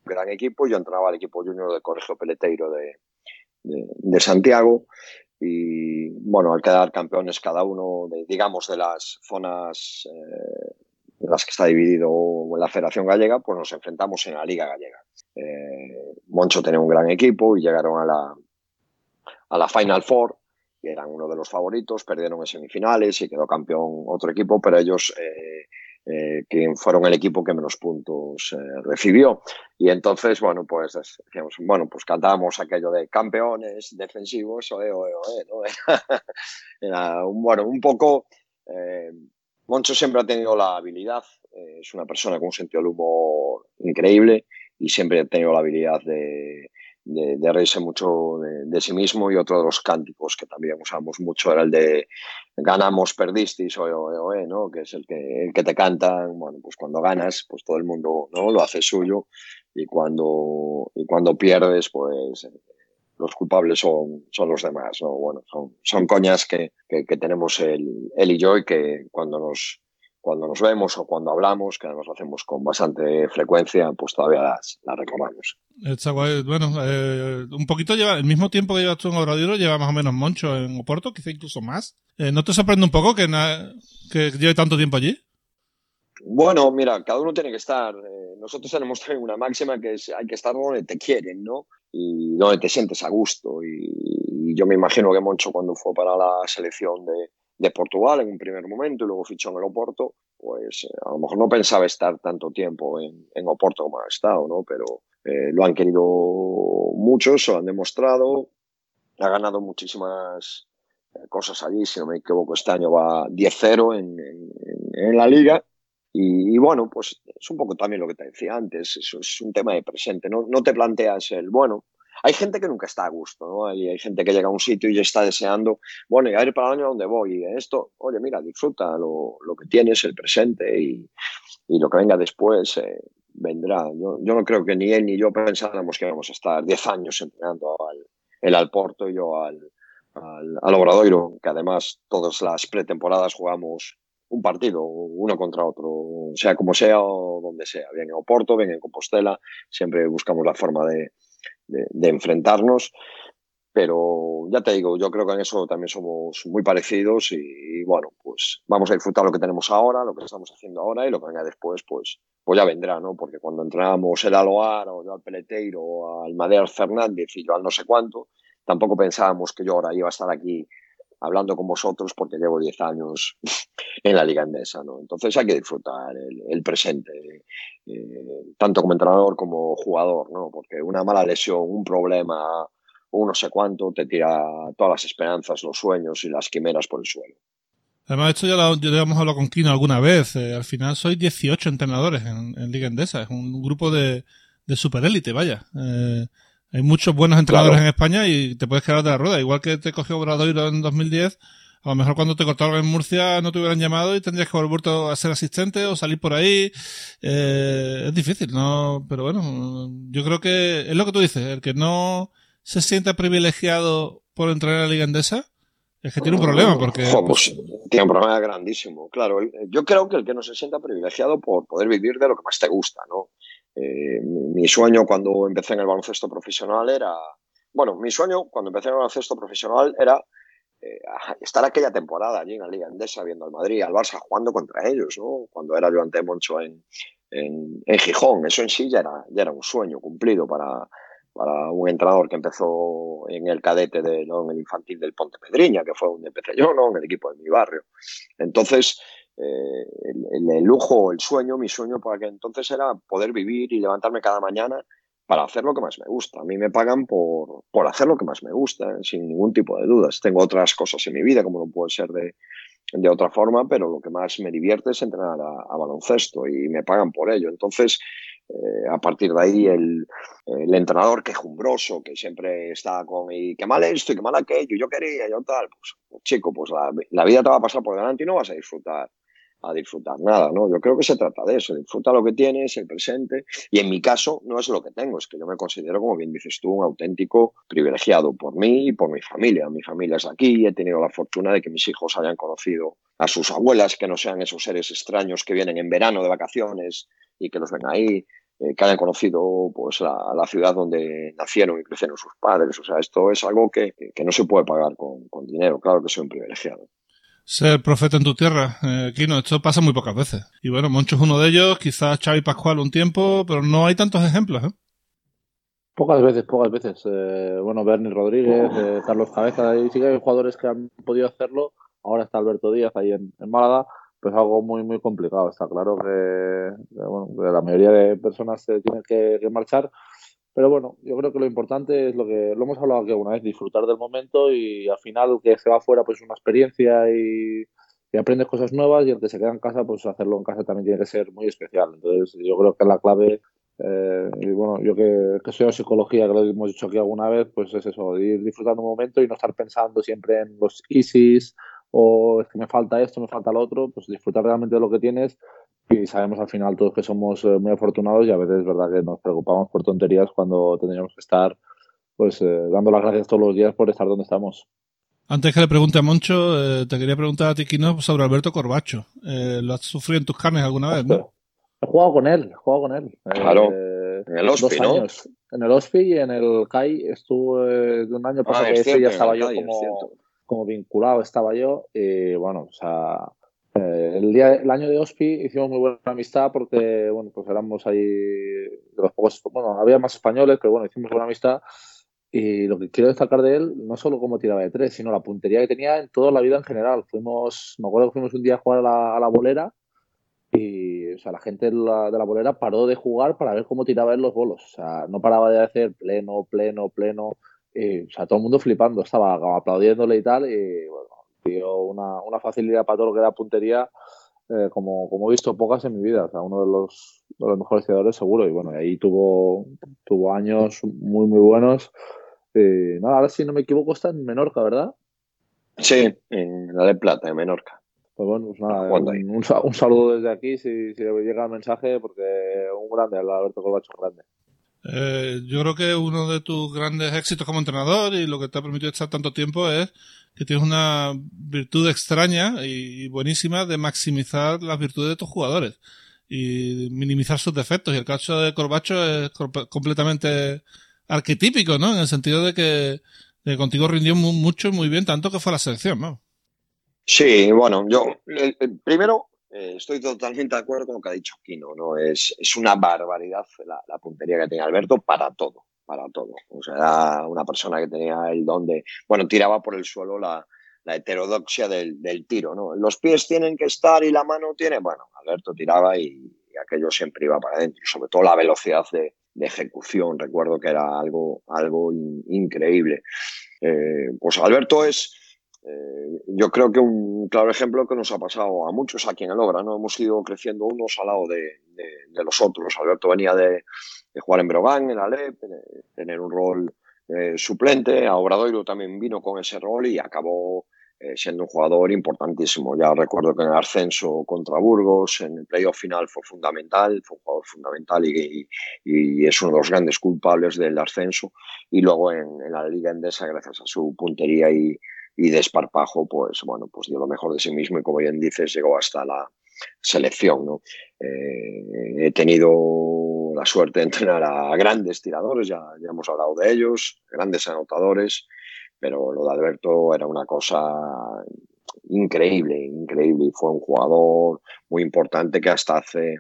gran equipo, yo entraba al equipo junior del Colegio Peleteiro de Santiago. Y bueno, al quedar campeones cada uno, de, digamos, de las zonas eh, en las que está dividido la Federación Gallega, pues nos enfrentamos en la Liga Gallega. Eh, Moncho tenía un gran equipo y llegaron a la, a la Final Four que eran uno de los favoritos, perdieron en semifinales y quedó campeón otro equipo, pero ellos eh, eh, que fueron el equipo que menos puntos eh, recibió. Y entonces, bueno, pues decíamos, bueno, pues cantábamos aquello de campeones defensivos, oe, oe, oe, ¿no? Era un, bueno, un poco... Eh, Moncho siempre ha tenido la habilidad, es una persona con un sentido del humor increíble y siempre ha tenido la habilidad de, de, de reírse mucho de, sí mismo y otro de los cánticos que también usamos mucho era el de ganamos, perdisteis o, o, o ¿no? que es el que, te cantan, bueno, pues cuando ganas, pues todo el mundo ¿no? lo hace suyo y cuando, y cuando pierdes, pues los culpables son, son los demás, ¿no? Bueno, son, son coñas que, que, que tenemos él, él y yo y que cuando nos, cuando nos vemos o cuando hablamos, que además lo hacemos con bastante frecuencia, pues todavía las, las recordamos.
Está guay. Bueno, eh, un poquito lleva, el mismo tiempo que llevas tú en Obradiro, lleva más o menos Moncho en Oporto, quizá incluso más. Eh, ¿No te sorprende un poco que, que lleve tanto tiempo allí?
Bueno, mira, cada uno tiene que estar. Eh, nosotros tenemos también una máxima que es hay que estar donde te quieren, ¿no? Y donde te sientes a gusto. Y, y yo me imagino que Moncho cuando fue para la selección de, de Portugal en un primer momento y luego fichó en el Oporto, pues eh, a lo mejor no pensaba estar tanto tiempo en, en Oporto como ha estado, ¿no? Pero eh, lo han querido muchos, lo han demostrado, ha ganado muchísimas eh, cosas allí, si no me equivoco, este año va 10-0 en, en, en, la liga. Y, y, bueno, pues es un poco también lo que te decía antes, eso es un tema de presente, no, no te planteas el, bueno, hay gente que nunca está a gusto, ¿no? Hay, gente que llega a un sitio y está deseando, bueno, y a ver para el año donde voy. Y esto, oye, mira, disfruta lo, que tienes, el presente y, lo que venga después eh, vendrá. Yo, no creo que ni él ni yo pensáramos que íbamos a estar 10 años entrenando al, él al Porto y yo al, al, al Obradoiro, que además todas las pretemporadas jugamos un partido, uno contra otro, sea como sea o donde sea, bien en Oporto, bien en Compostela, siempre buscamos la forma de, de, enfrentarnos. Pero ya te digo, yo creo que en eso también somos muy parecidos y, bueno, pues vamos a disfrutar lo que tenemos ahora, lo que estamos haciendo ahora y lo que venga después, pues, pues ya vendrá, ¿no? Porque cuando entramos el Aloar o yo al Peleteiro o al Madear Fernández y yo al no sé cuánto, tampoco pensábamos que yo ahora iba a estar aquí hablando con vosotros porque llevo 10 años en la Liga Endesa, ¿no? Entonces hay que disfrutar el, presente, eh, tanto como entrenador como jugador, ¿no? Porque una mala lesión, un problema, un no sé cuánto, te tira todas las esperanzas, los sueños y las quimeras por el suelo.
Además, esto ya lo, ya lo hemos hablado con Kino alguna vez. Eh, al final sois 18 entrenadores en, en, Liga Endesa. Es un grupo de, de superélite, vaya. Eh, hay muchos buenos entrenadores claro. en España y te puedes quedar de la rueda. Igual que te cogió Obradoiro en 2010, a lo mejor cuando te cortaron en Murcia no te hubieran llamado y tendrías que volver a ser asistente o salir por ahí. Eh, es difícil, ¿no? Pero bueno, yo creo que es lo que tú dices, el que no se sienta privilegiado por entrar en la Liga Endesa, es que tiene un problema, porque...
pues, tiene un problema grandísimo, claro. Yo creo que el que no se sienta privilegiado por poder vivir de lo que más te gusta, ¿no? Eh, mi sueño cuando empecé en el baloncesto profesional era, bueno, mi sueño cuando empecé en el baloncesto profesional era eh, estar aquella temporada allí en la Liga Endesa viendo al Madrid, al Barça jugando contra ellos, ¿no? Cuando era yo ante Moncho en, en, en, Gijón, eso en sí ya era, ya era un sueño cumplido para, para un entrenador que empezó en el cadete de, ¿no? en el infantil del Ponte Pedriña, que fue donde empecé yo, ¿no? en el equipo de mi barrio. Entonces, eh, el, lujo, el sueño, mi sueño para que entonces era poder vivir y levantarme cada mañana para hacer lo que más me gusta. A mí me pagan por, por hacer lo que más me gusta, ¿eh? sin ningún tipo de dudas. Tengo otras cosas en mi vida, como no puede ser de, de otra forma, pero lo que más me divierte es entrenar a, baloncesto y me pagan por ello. Entonces, eh, a partir de ahí, el, el, entrenador quejumbroso que siempre está con y qué mal esto y qué mal aquello, yo quería, yo tal, pues chico, pues la, la, vida te va a pasar por delante y no vas a disfrutar a disfrutar nada, ¿no? Yo creo que se trata de eso, disfruta lo que tienes, el presente, y en mi caso no es lo que tengo, es que yo me considero, como bien dices tú, un auténtico privilegiado por mí y por mi familia. Mi familia es aquí, he tenido la fortuna de que mis hijos hayan conocido a sus abuelas, que no sean esos seres extraños que vienen en verano de vacaciones y que los ven ahí, eh, que hayan conocido pues la, la, ciudad donde nacieron y crecieron sus padres. O sea, esto es algo que, que no se puede pagar con, con dinero. Claro que soy un privilegiado
ser profeta en tu tierra. Eh, Kino, esto pasa muy pocas veces. Y bueno, Moncho es uno de ellos, quizás Xavi Pascual un tiempo, pero no hay tantos ejemplos, ¿eh?
Pocas veces, pocas veces. Eh, bueno, Bernie Rodríguez, eh, Carlos Cabeza, y sí que hay jugadores que han podido hacerlo. Ahora está Alberto Díaz ahí en, en Málaga, pues algo muy, muy complicado. Está claro que, bueno, la mayoría de personas se tienen que, que marchar. Pero bueno, yo creo que lo importante es lo que lo hemos hablado aquí alguna vez, disfrutar del momento y al final que se va afuera pues una experiencia y, aprendes cosas nuevas y el que se queda en casa pues hacerlo en casa también tiene que ser muy especial. Entonces yo creo que la clave, eh, y bueno, yo que, que soy de psicología, que lo hemos dicho aquí alguna vez, pues es eso, ir disfrutando un momento y no estar pensando siempre en los easies o es que me falta esto, me falta lo otro, pues disfrutar realmente de lo que tienes y sabemos al final todos que somos eh, muy afortunados y a veces es verdad que nos preocupamos por tonterías cuando tendríamos que estar pues eh, dando las gracias todos los días por estar donde estamos.
Antes que le pregunte a Moncho, eh, te quería preguntar a ti, Kino, sobre Alberto Corbacho. Eh, ¿Lo has sufrido en tus carnes alguna vez, no?
He jugado con él, he jugado con él.
Claro, eh, en el OSPI, ¿no?
Años. En el OSPI y en el CAI estuve de un año pasado ah, que ese ya estaba yo como, como vinculado, estaba yo y bueno, o sea, eh, el día, el año de OSPI hicimos muy buena amistad porque, bueno, pues éramos ahí de los pocos, bueno, había más españoles, pero bueno, hicimos buena amistad. Y lo que quiero destacar de él, no solo cómo tiraba de tres, sino la puntería que tenía en toda la vida en general. Fuimos, me acuerdo que fuimos un día a jugar a la, a la bolera y, o sea, la gente de la, de la, bolera paró de jugar para ver cómo tiraba él los bolos. O sea, no paraba de hacer pleno, pleno, pleno. Y, o sea, todo el mundo flipando, estaba aplaudiéndole y tal. Y bueno, dio una, una facilidad para todo lo que era puntería eh, como, como he visto pocas en mi vida. O sea, uno de los, de los mejores tiradores seguro. Y bueno, ahí tuvo, tuvo años muy, muy buenos. Y nada, ahora si no me equivoco está en Menorca, ¿verdad?
Sí, en la de Plata, en Menorca.
Pues bueno, pues nada, un, un, un, saludo desde aquí si, si llega el mensaje, porque un grande, Alberto Corbacho, grande.
Eh, yo creo que uno de tus grandes éxitos como entrenador y lo que te ha permitido estar tanto tiempo es que tienes una virtud extraña y buenísima de maximizar las virtudes de tus jugadores y minimizar sus defectos. Y el caso de Corbacho es completamente arquetípico, ¿no? En el sentido de que, contigo rindió mucho, muy bien, tanto que fue a la selección, ¿no?
Sí, bueno, yo primero eh, estoy totalmente de acuerdo con lo que ha dicho Kino, ¿no? Es, es una barbaridad la, puntería que tenía Alberto para todo para todo. O sea, era una persona que tenía el don de, bueno, tiraba por el suelo la, heterodoxia del, tiro, ¿no? Los pies tienen que estar y la mano tiene, bueno, Alberto tiraba y, aquello siempre iba para adentro, sobre todo la velocidad de, ejecución, recuerdo que era algo, algo in, increíble. Eh, pues Alberto es, eh, yo creo que un claro ejemplo que nos ha pasado a muchos aquí en el Obra, ¿no? Hemos ido creciendo unos al lado de, de, de los otros. Alberto venía de, de jugar en Brogan, en Alep, tener un rol eh, suplente. A Obradoiro también vino con ese rol y acabó eh, siendo un jugador importantísimo. Ya recuerdo que en el ascenso contra Burgos, en el playoff final fue fundamental, fue un jugador fundamental y, y, y, es uno de los grandes culpables del ascenso. Y luego en, en la Liga Endesa, gracias a su puntería y, y desparpajo, pues bueno, pues dio lo mejor de sí mismo y como bien dices, llegó hasta la selección. ¿no? Eh, he tenido la suerte de entrenar a grandes tiradores, ya, ya hemos hablado de ellos, grandes anotadores, pero lo de Alberto era una cosa increíble, increíble, y fue un jugador muy importante que hasta hace,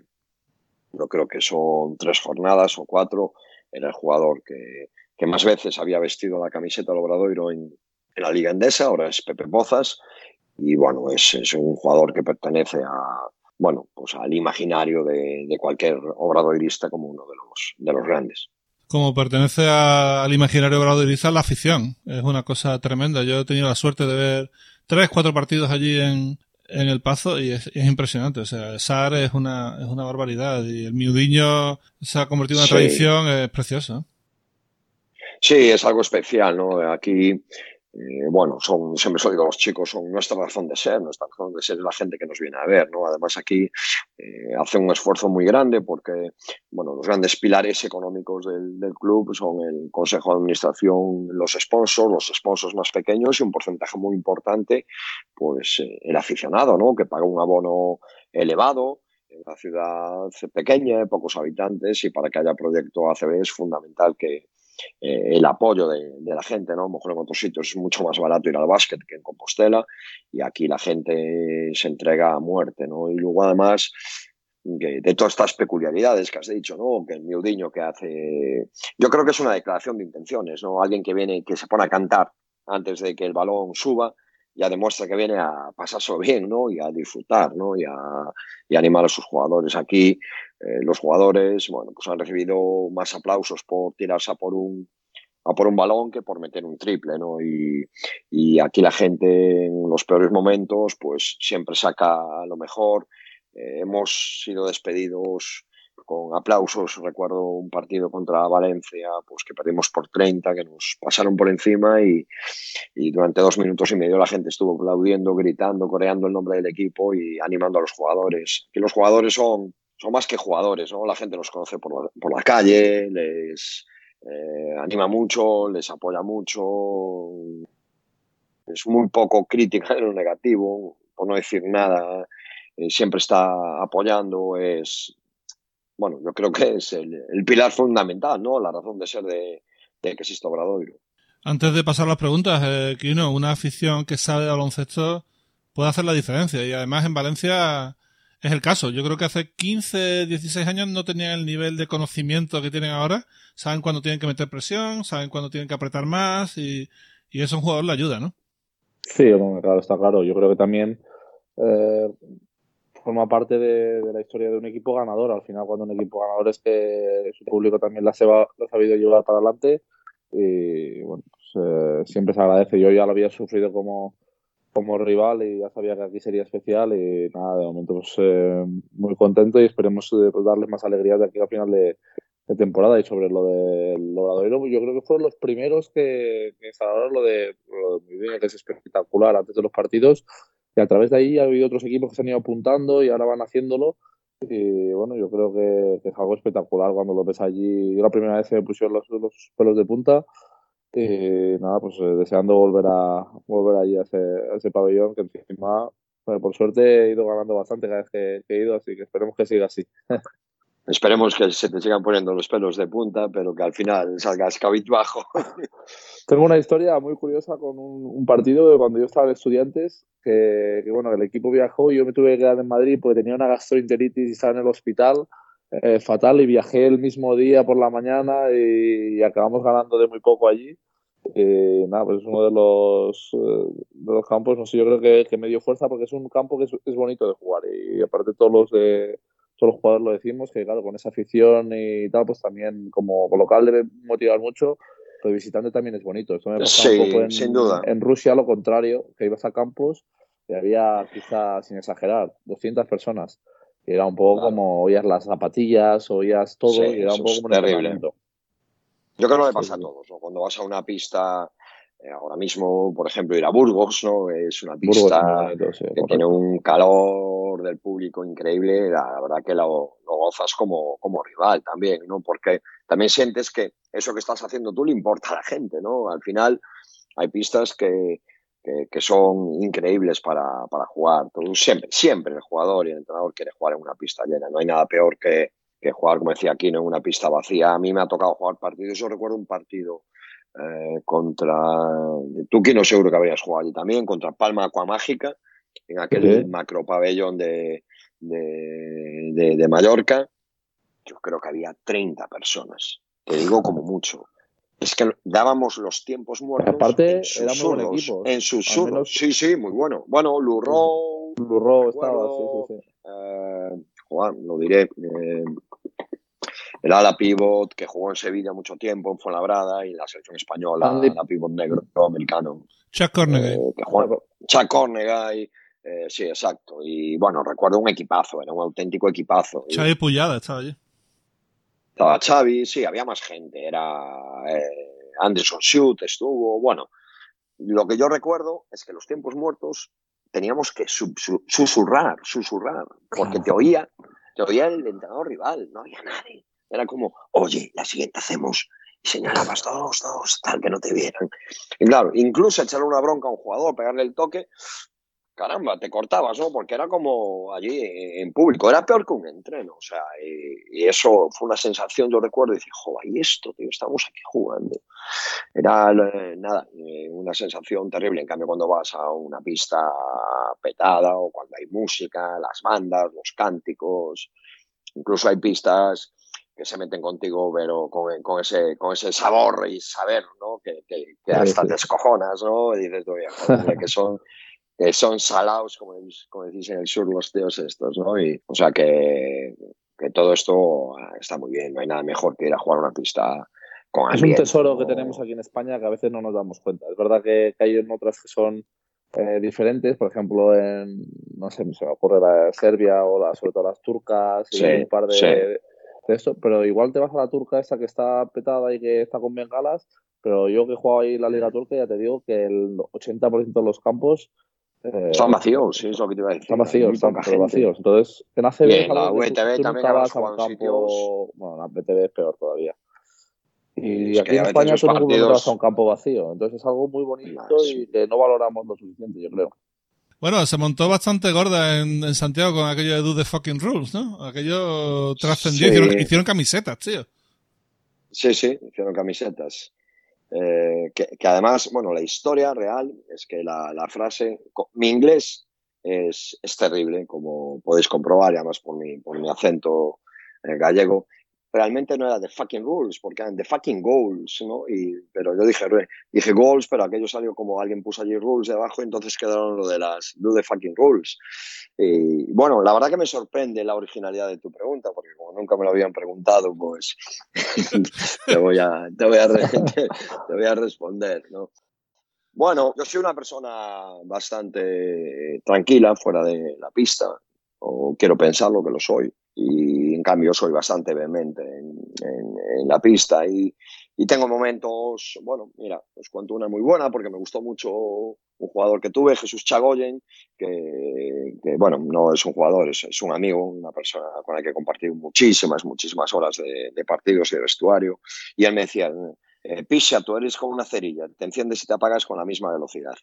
yo creo que son tres jornadas o cuatro, era el jugador que, que más veces había vestido la camiseta del Obradoiro en, en la Liga Endesa, ahora es Pepe Pozas, y bueno, es, es, un jugador que pertenece a, bueno, pues al imaginario de, de cualquier obradoirista como uno de los, de los grandes.
Como pertenece a, al imaginario obradoirista, la afición es una cosa tremenda. Yo he tenido la suerte de ver tres, cuatro partidos allí en, en el Pazo y es, es, impresionante. O sea, el SAR es una, es una barbaridad y el miudiño se ha convertido en una sí. tradición, es precioso.
Sí, es algo especial, ¿no? Aquí eh, bueno, son, siempre os digo, los chicos son nuestra razón de ser, nuestra razón de ser es la gente que nos viene a ver, ¿no? Además aquí eh, hacen un esfuerzo muy grande porque, bueno, los grandes pilares económicos del, del, club son el consejo de administración, los sponsors, los sponsors más pequeños y un porcentaje muy importante, pues eh, el aficionado, ¿no? Que paga un abono elevado, en una ciudad pequeña, de pocos habitantes, y para que haya proyecto ACB es fundamental que, eh, el apoyo de, de, la gente, ¿no? A lo mejor en otros sitios es mucho más barato ir al básquet que en Compostela y aquí la gente se entrega a muerte, ¿no? Y luego además de, todas estas peculiaridades que has dicho, ¿no? Que el miudiño que hace... Yo creo que es una declaración de intenciones, ¿no? Alguien que viene, que se pone a cantar antes de que el balón suba, ya demuestra que viene a pasárselo bien, ¿no? Y a disfrutar, ¿no? Y a, animar a sus jugadores. Aquí eh, los jugadores, bueno, pues han recibido más aplausos por tirarse a por un a por un balón que por meter un triple, ¿no? Y, y aquí la gente en los peores momentos, pues siempre saca lo mejor. Eh, hemos sido despedidos con aplausos. Recuerdo un partido contra Valencia, pues que perdimos por 30, que nos pasaron por encima y, durante dos minutos y medio la gente estuvo aplaudiendo, gritando, coreando el nombre del equipo y animando a los jugadores. Que los jugadores son, son más que jugadores, ¿no? La gente los conoce por la, por la calle, les eh, anima mucho, les apoya mucho. Es muy poco crítica en lo negativo, por no decir nada. Eh, siempre está apoyando, es bueno, yo creo que es el, el, pilar fundamental, ¿no? La razón de ser de, de que existe Obradoiro.
Antes de pasar las preguntas, eh, Kino, una afición que sabe de baloncesto puede hacer la diferencia y además en Valencia es el caso. Yo creo que hace 15, 16 años no tenían el nivel de conocimiento que tienen ahora. Saben cuándo tienen que meter presión, saben cuándo tienen que apretar más y, y eso a un jugador le ayuda, ¿no?
Sí, bueno, claro, está claro. Yo creo que también eh, forma parte de, de, la historia de un equipo ganador. Al final, cuando un equipo ganador es que su público también la, ha, la ha sabido llevar para adelante y bueno, pues, eh, siempre se agradece. Yo ya lo había sufrido como, como rival y ya sabía que aquí sería especial y nada, de momento pues eh, muy contento y esperemos eh, pues, darles más alegría de aquí al final de, de temporada y sobre lo del Logradoiro, yo creo que fueron los primeros que, que instalaron lo de, lo de que es espectacular antes de los partidos y a través de ahí ha habido otros equipos que se han ido apuntando y ahora van haciéndolo. Y bueno, yo creo que, es algo espectacular cuando lo ves allí. Yo la primera vez que me pusieron los, los pelos de punta. Y nada, pues eh, deseando volver a volver allí a ese, a ese pabellón que encima, bueno, por suerte he ido ganando bastante cada vez que he ido, así que esperemos que siga así.
Esperemos que se te sigan poniendo los pelos de punta, pero que al final salgas cabizbajo.
Tengo una historia muy curiosa con un, un partido de cuando yo estaba en Estudiantes, que, que, bueno, el equipo viajó y yo me tuve que quedar en Madrid porque tenía una gastroenteritis y estaba en el hospital eh, fatal y viajé el mismo día por la mañana y, y acabamos ganando de muy poco allí. Eh, nada, pues es uno de los, eh, de los campos, no sé, yo creo que, que me dio fuerza porque es un campo que es, es bonito de jugar y aparte todos los de todos los jugadores lo decimos, que claro, con esa afición y tal, pues también como local debe motivar mucho, pero visitante también es bonito. Esto me
pasa sí, un poco en, sin duda.
en Rusia, lo contrario, que ibas a campos y había quizá, sin exagerar, 200 personas. Y era un poco claro. como oías las zapatillas, oías todo, sí, y era un poco como un
terrible. Yo creo que le pasa sí. a todos, ¿no? Cuando vas a una pista ahora mismo, por ejemplo, ir a Burgos, ¿no? Es una pista bonito, sí, que correcto. tiene un calor del público increíble, la, la verdad que lo, lo, gozas como, como rival también, ¿no? Porque también sientes que eso que estás haciendo tú le importa a la gente, ¿no? Al final hay pistas que, que, que son increíbles para, para jugar. Tú, siempre, siempre el jugador y el entrenador quiere jugar en una pista llena. No hay nada peor que, que jugar, como decía aquí, en una pista vacía. A mí me ha tocado jugar partidos. Yo recuerdo un partido eh, contra. Tú que no seguro que habrías jugado allí también, contra Palma Acuamágica, en aquel uh -huh. macro pabellón de, de, de, de, Mallorca. Yo creo que había 30 personas, te digo como mucho. es que dábamos los tiempos muertos.
Aparte, muy buen equipo.
En. Sí, sí, muy bueno. Bueno, Lurro.
Lurro estaba, sí, sí, sí.
Eh, Juan, lo diré. Eh, el ala pivot que jugó en Sevilla mucho tiempo, en Fuenlabrada y en la selección española, Andy. ala pivot negro americano.
Chuck Cornegay.
Eh, Chuck Cornegay. Eh, sí, exacto. Y bueno, recuerdo un equipazo, era un auténtico equipazo.
Xavi Puyada estaba allí.
Estaba Xavi, sí, había más gente. Era eh, Anderson Shoot, estuvo. Bueno, lo que yo recuerdo es que los tiempos muertos teníamos que susurrar, susurrar, porque te oía, te oía el entrenador rival, no había nadie. Era como, oye, la siguiente hacemos, y señalabas dos, dos, tal, que no te vieran. Y claro, incluso echarle una bronca a un jugador, pegarle el toque, caramba, te cortabas, ¿no? Porque era como allí en público, era peor que un entreno, o sea, y, eso fue una sensación, yo recuerdo, y dije, jo, y esto, tío, estamos aquí jugando. Era, eh, nada, eh, una sensación terrible, en cambio cuando vas a una pista petada o cuando hay música, las bandas, los cánticos, incluso hay pistas que se meten contigo, pero con, con, ese, con ese sabor y saber, ¿no? Que, que, que hasta te escojonas, ¿no? Y dices, oye, joder, que son que son salados, como, como decís en el sur, los teos estos, ¿no? Y, o sea que, que, todo esto está muy bien, no hay nada mejor que ir a jugar una pista con
Es un tesoro que tenemos aquí en España que a veces no nos damos cuenta. Es verdad que, hay en otras que son eh, diferentes, por ejemplo, en, no sé, se me ocurre la Serbia o la, sobre todo las turcas y un par de, de esto, pero igual te vas a la turca esa que está petada y que está con bengalas, pero yo que he jugado ahí la Liga Turca ya te digo que el 80% de los campos
eh, están vacíos, sí, es lo que te iba a decir.
Están vacíos, están vacíos. Entonces, en ACB.
Bien, la VTB también vas a un campo. Sitios...
Bueno, la VTB es peor todavía. Y aquí en España todo el mundo vas a un campo vacío. Entonces es algo muy bonito y que no valoramos lo suficiente, yo creo.
Bueno, se montó bastante gorda en, en Santiago con aquello de Do the Fucking Rules, ¿no? Aquello trascendió, hicieron, hicieron camisetas, tío.
Sí, sí, hicieron camisetas. Eh, que, además, bueno, la historia real es que la, la frase, mi inglés es, es, terrible, como podéis comprobar, además por mi, por mi acento eh, gallego, realmente no era The Fucking Rules, porque eran The Fucking Goals, ¿no? Y, pero yo dije, dije Goals, pero aquello salió como alguien puso allí Rules debajo, y entonces quedaron lo de las Do The Fucking Rules. Y bueno, la verdad que me sorprende la originalidad de tu pregunta, porque como nunca me lo habían preguntado, pues te, voy a, te, voy a te, voy a responder, ¿no? Bueno, yo soy una persona bastante tranquila fuera de la pista, o quiero pensarlo que lo soy y en cambio soy bastante vehemente en, en, la pista y, y, tengo momentos, bueno, mira, os cuento una muy buena porque me gustó mucho un jugador que tuve, Jesús Chagoyen, que, que bueno, no es un jugador, es, es, un amigo, una persona con la que he compartido muchísimas, muchísimas horas de, de partidos y de vestuario y él me decía, eh, Pisha, tú eres como una cerilla, te enciendes y te apagas con la misma velocidad.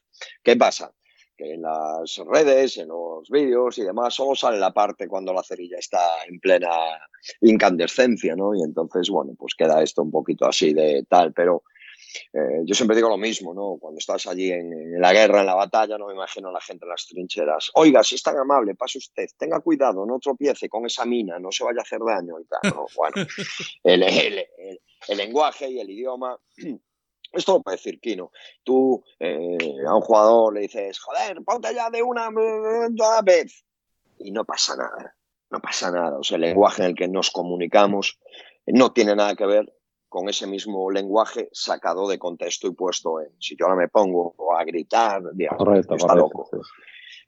¿Qué pasa? Que en las redes, en los vídeos y demás, solo sale la parte cuando la cerilla está en plena incandescencia, ¿no? Y entonces, bueno, pues queda esto un poquito así de tal, pero eh, yo siempre digo lo mismo, ¿no? Cuando estás allí en, en, la guerra, en la batalla, no me imagino a la gente en las trincheras. Oiga, si es tan amable, pase usted, tenga cuidado, no tropiece con esa mina, no se vaya a hacer daño y tal. ¿no? Bueno, el, el, el, el lenguaje y el idioma esto lo puede decir Kino. Tú eh, a un jugador le dices, joder, ponte ya de una, vez. Y no pasa nada. No pasa nada. O sea, el lenguaje en el que nos comunicamos no tiene nada que ver con ese mismo lenguaje sacado de contexto y puesto en. Si yo ahora me pongo a gritar, digamos, correcto, está correcto, loco. Sí.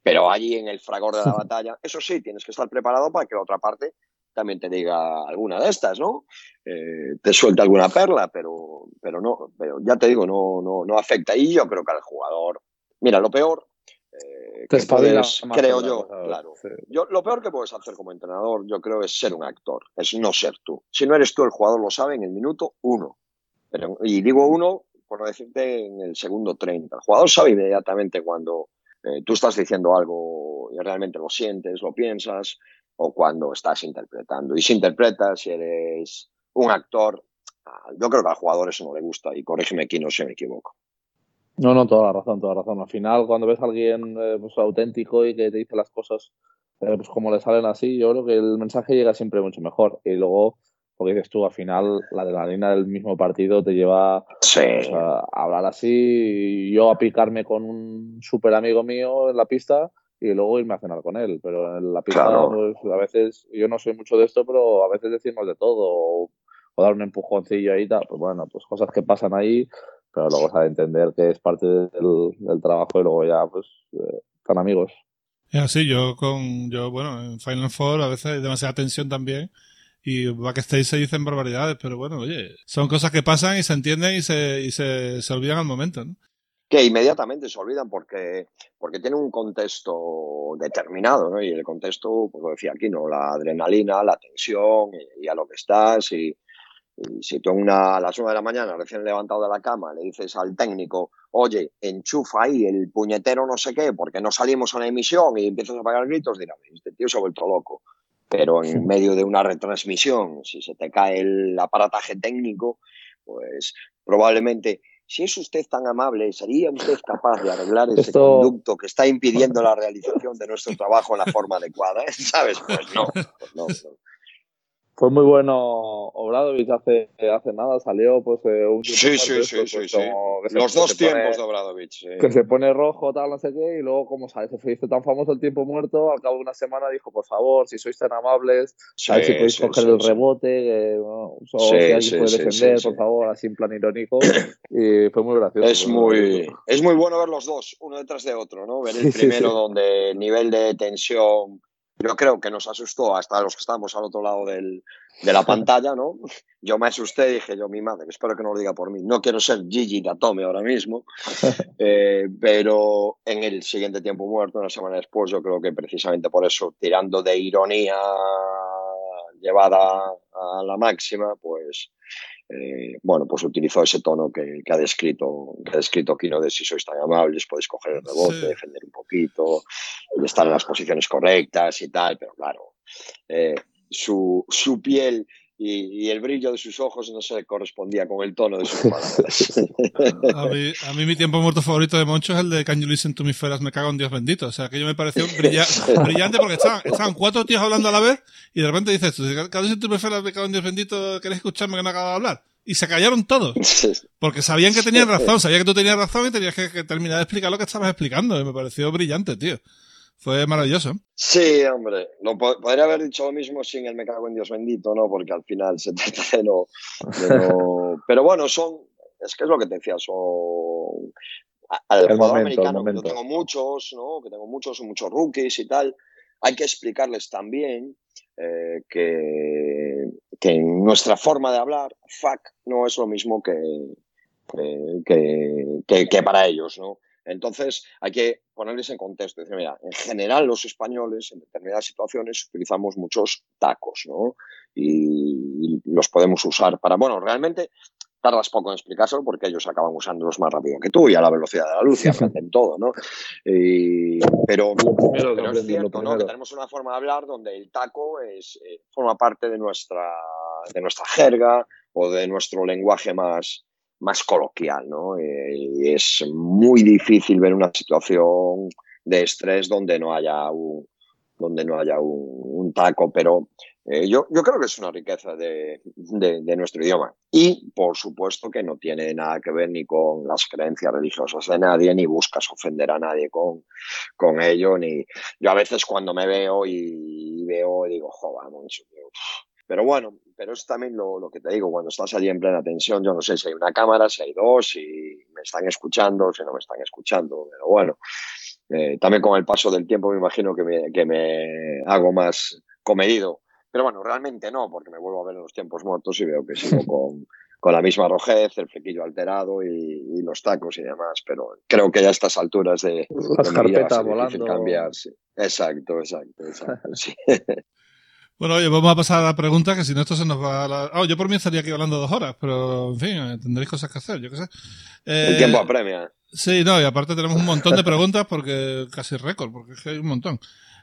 Pero allí en el fragor de la batalla, eso sí, tienes que estar preparado para que la otra parte también te diga alguna de estas, ¿no? Eh, te suelta alguna perla, pero, pero no, pero ya te digo, no, no, no afecta. Y yo creo que al jugador, mira, lo peor, eh, que puedes, creo yo, claro. Sí. Yo, lo peor que puedes hacer como entrenador, yo creo, es ser un actor, es no ser tú. Si no eres tú, el jugador lo sabe en el minuto uno. Pero, y digo uno, por no decirte, en el segundo 30. El jugador sabe inmediatamente cuando eh, tú estás diciendo algo y realmente lo sientes, lo piensas, o cuando estás interpretando. Y si interpretas, si eres un actor, ah, yo creo que al jugador eso no le gusta y corrígeme aquí, no se me equivoco.
No, no, toda la razón, toda la razón. Al final, cuando ves a alguien eh, pues, auténtico y que te dice las cosas eh, pues como le salen así, yo creo que el mensaje llega siempre mucho mejor. Y luego, porque dices tú, al final la adrenalina del mismo partido te lleva a hablar así, y yo a picarme con un súper amigo mío en la pista y luego irme a cenar con él. Pero en la pista, pues, a veces, yo no soy mucho de esto, pero a veces decimos de todo, o, dar un empujoncillo ahí, tal. pues bueno, pues cosas que pasan ahí, pero luego se ha de entender que es parte del, trabajo y luego ya, pues, eh, están amigos.
Es así, yo con, yo, bueno, en Final Four a veces hay demasiada tensión también y backstage se dicen barbaridades, pero bueno, oye, son cosas que pasan y se entienden y se, y se, se olvidan al momento, ¿no?
Que inmediatamente se olvidan porque, porque tiene un contexto determinado, ¿no? Y el contexto, pues lo decía aquí, ¿no? La adrenalina, la tensión y, a lo que estás y, si tú una, a las una de la mañana, recién levantado de la cama, le dices al técnico, oye, enchufa ahí el puñetero no sé qué, porque no salimos a la emisión y empiezas a pagar gritos, dirá, este tío se ha vuelto loco pero en medio de una retransmisión, si se te cae el aparataje técnico, pues probablemente, si es usted tan amable, ¿sería usted capaz de arreglar ese conducto que está impidiendo la realización de nuestro trabajo en la forma adecuada? ¿Sabes? Pues no, pues no, no
fue muy bueno Obradovich hace, hace nada, salió pues eh, un
Sí, sí, sí, pues, sí, Los dos tiempos de Obradovich.
Que se pone rojo, tal, no sé qué, y luego, como sabes, se hizo tan famoso el tiempo muerto, al cabo de una semana dijo, por favor, si sois tan amables, a ver si podéis coger el rebote, o si alguien puede defender, por favor, así en plan irónico. Y fue muy gracioso.
Es muy, es muy bueno ver los dos, uno detrás de otro, ¿no? Ver el primero donde el nivel de tensión yo creo que nos asustó hasta los que estábamos al otro lado del, de la pantalla, ¿no? Yo me asusté y dije yo, mi madre, espero que no lo diga por mí. No quiero ser Gigi Datome ahora mismo, eh, pero en el siguiente tiempo muerto, una semana después, yo creo que precisamente por eso, tirando de ironía llevada a la máxima, pues eh, bueno, pues utilizó ese tono que, ha descrito que ha descrito Kino de si sois tan amables, podéis coger el rebote, defender un poquito estar en las posiciones correctas y tal, pero claro, eh, su, su piel y, el brillo de sus ojos no se correspondía con el tono de sus palabras.
a, mí, mi tiempo muerto favorito de Moncho es el de Can You Listen to Me Feras Me Cago en Dios Bendito. O sea, que yo me pareció brillante porque estaban, estaban, cuatro tíos hablando a la vez y de repente dices, Can You Listen to Me Feras Me Cago en Dios Bendito, ¿querés escucharme que no acabo de hablar? Y se callaron todos. Porque sabían que tenían razón, sabían que tú tenías razón y tenías que, que terminar de explicar lo que estabas explicando. Y me pareció brillante, tío. Fue maravilloso.
Sí, hombre. Lo, podría haber dicho lo mismo sin el me cago en Dios bendito, ¿no? Porque al final se trata de no, Pero bueno, son. Es que es lo que te decía, son. Al jugador americano, que tengo muchos, ¿no? Que tengo muchos, muchos rookies y tal. Hay que explicarles también eh, que, que en nuestra forma de hablar, fuck no es lo mismo que, que, que, que para ellos, ¿no? Entonces, hay que ponerles en contexto. Decir, mira, en general los españoles en determinadas situaciones utilizamos muchos tacos, ¿no? Y, los podemos usar para, bueno, realmente tardas poco en explicárselo porque ellos acaban usándolos más rápido que tú y a la velocidad de la luz y aprenden todo, ¿no? pero, es cierto, ¿no? Que tenemos una forma de hablar donde el taco es, eh, forma parte de nuestra, de nuestra jerga o de nuestro lenguaje más, más coloquial, ¿no? Eh, y es muy difícil ver una situación de estrés donde no haya un, donde no haya un, taco, pero eh, yo, yo creo que es una riqueza de, de, nuestro idioma. Y, por supuesto, que no tiene nada que ver ni con las creencias religiosas de nadie, ni buscas ofender a nadie con, con ello, ni... Yo a veces cuando me veo y, veo, digo, joder, pero bueno, pero es también lo, lo, que te digo, cuando estás allí en plena tensión, yo no sé si hay una cámara, si hay dos, si me están escuchando, si no me están escuchando, pero bueno, eh, también con el paso del tiempo me imagino que me, que me hago más comedido. Pero bueno, realmente no, porque me vuelvo a ver en los tiempos muertos y veo que sigo con, con la misma rojez, el flequillo alterado y, los tacos y demás. Pero creo que ya a estas alturas de,
las carpetas volando.
cambiar. Exacto, exacto, exacto. Sí.
Bueno, oye, vamos a pasar a la pregunta, que si no esto se nos va a la... Oh, yo por mí estaría aquí hablando dos horas, pero en fin, tendréis cosas que hacer, yo qué sé.
El tiempo apremia.
Sí, no, y aparte tenemos un montón de preguntas porque casi récord, porque es que hay un montón.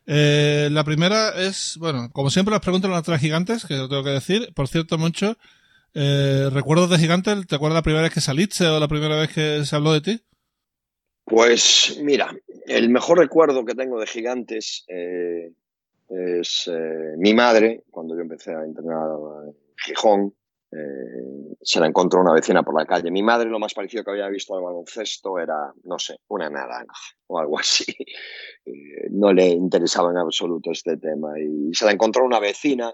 Eh, la primera es, bueno, como siempre las preguntas las tres gigantes, que lo tengo que decir. Por cierto, Moncho, eh, ¿recuerdos de gigantes? ¿Te acuerdas la primera vez que saliste o la primera vez que se habló de ti?
Pues mira, el mejor recuerdo que tengo de gigantes eh, es eh, mi madre, cuando yo empecé a entrenar Gijón, eh, se la encontró una vecina por la calle. Mi madre lo más parecido que había visto al baloncesto era, no sé, una naranja o algo así. Eh, no le interesaba en absoluto este tema. Y se la encontró una vecina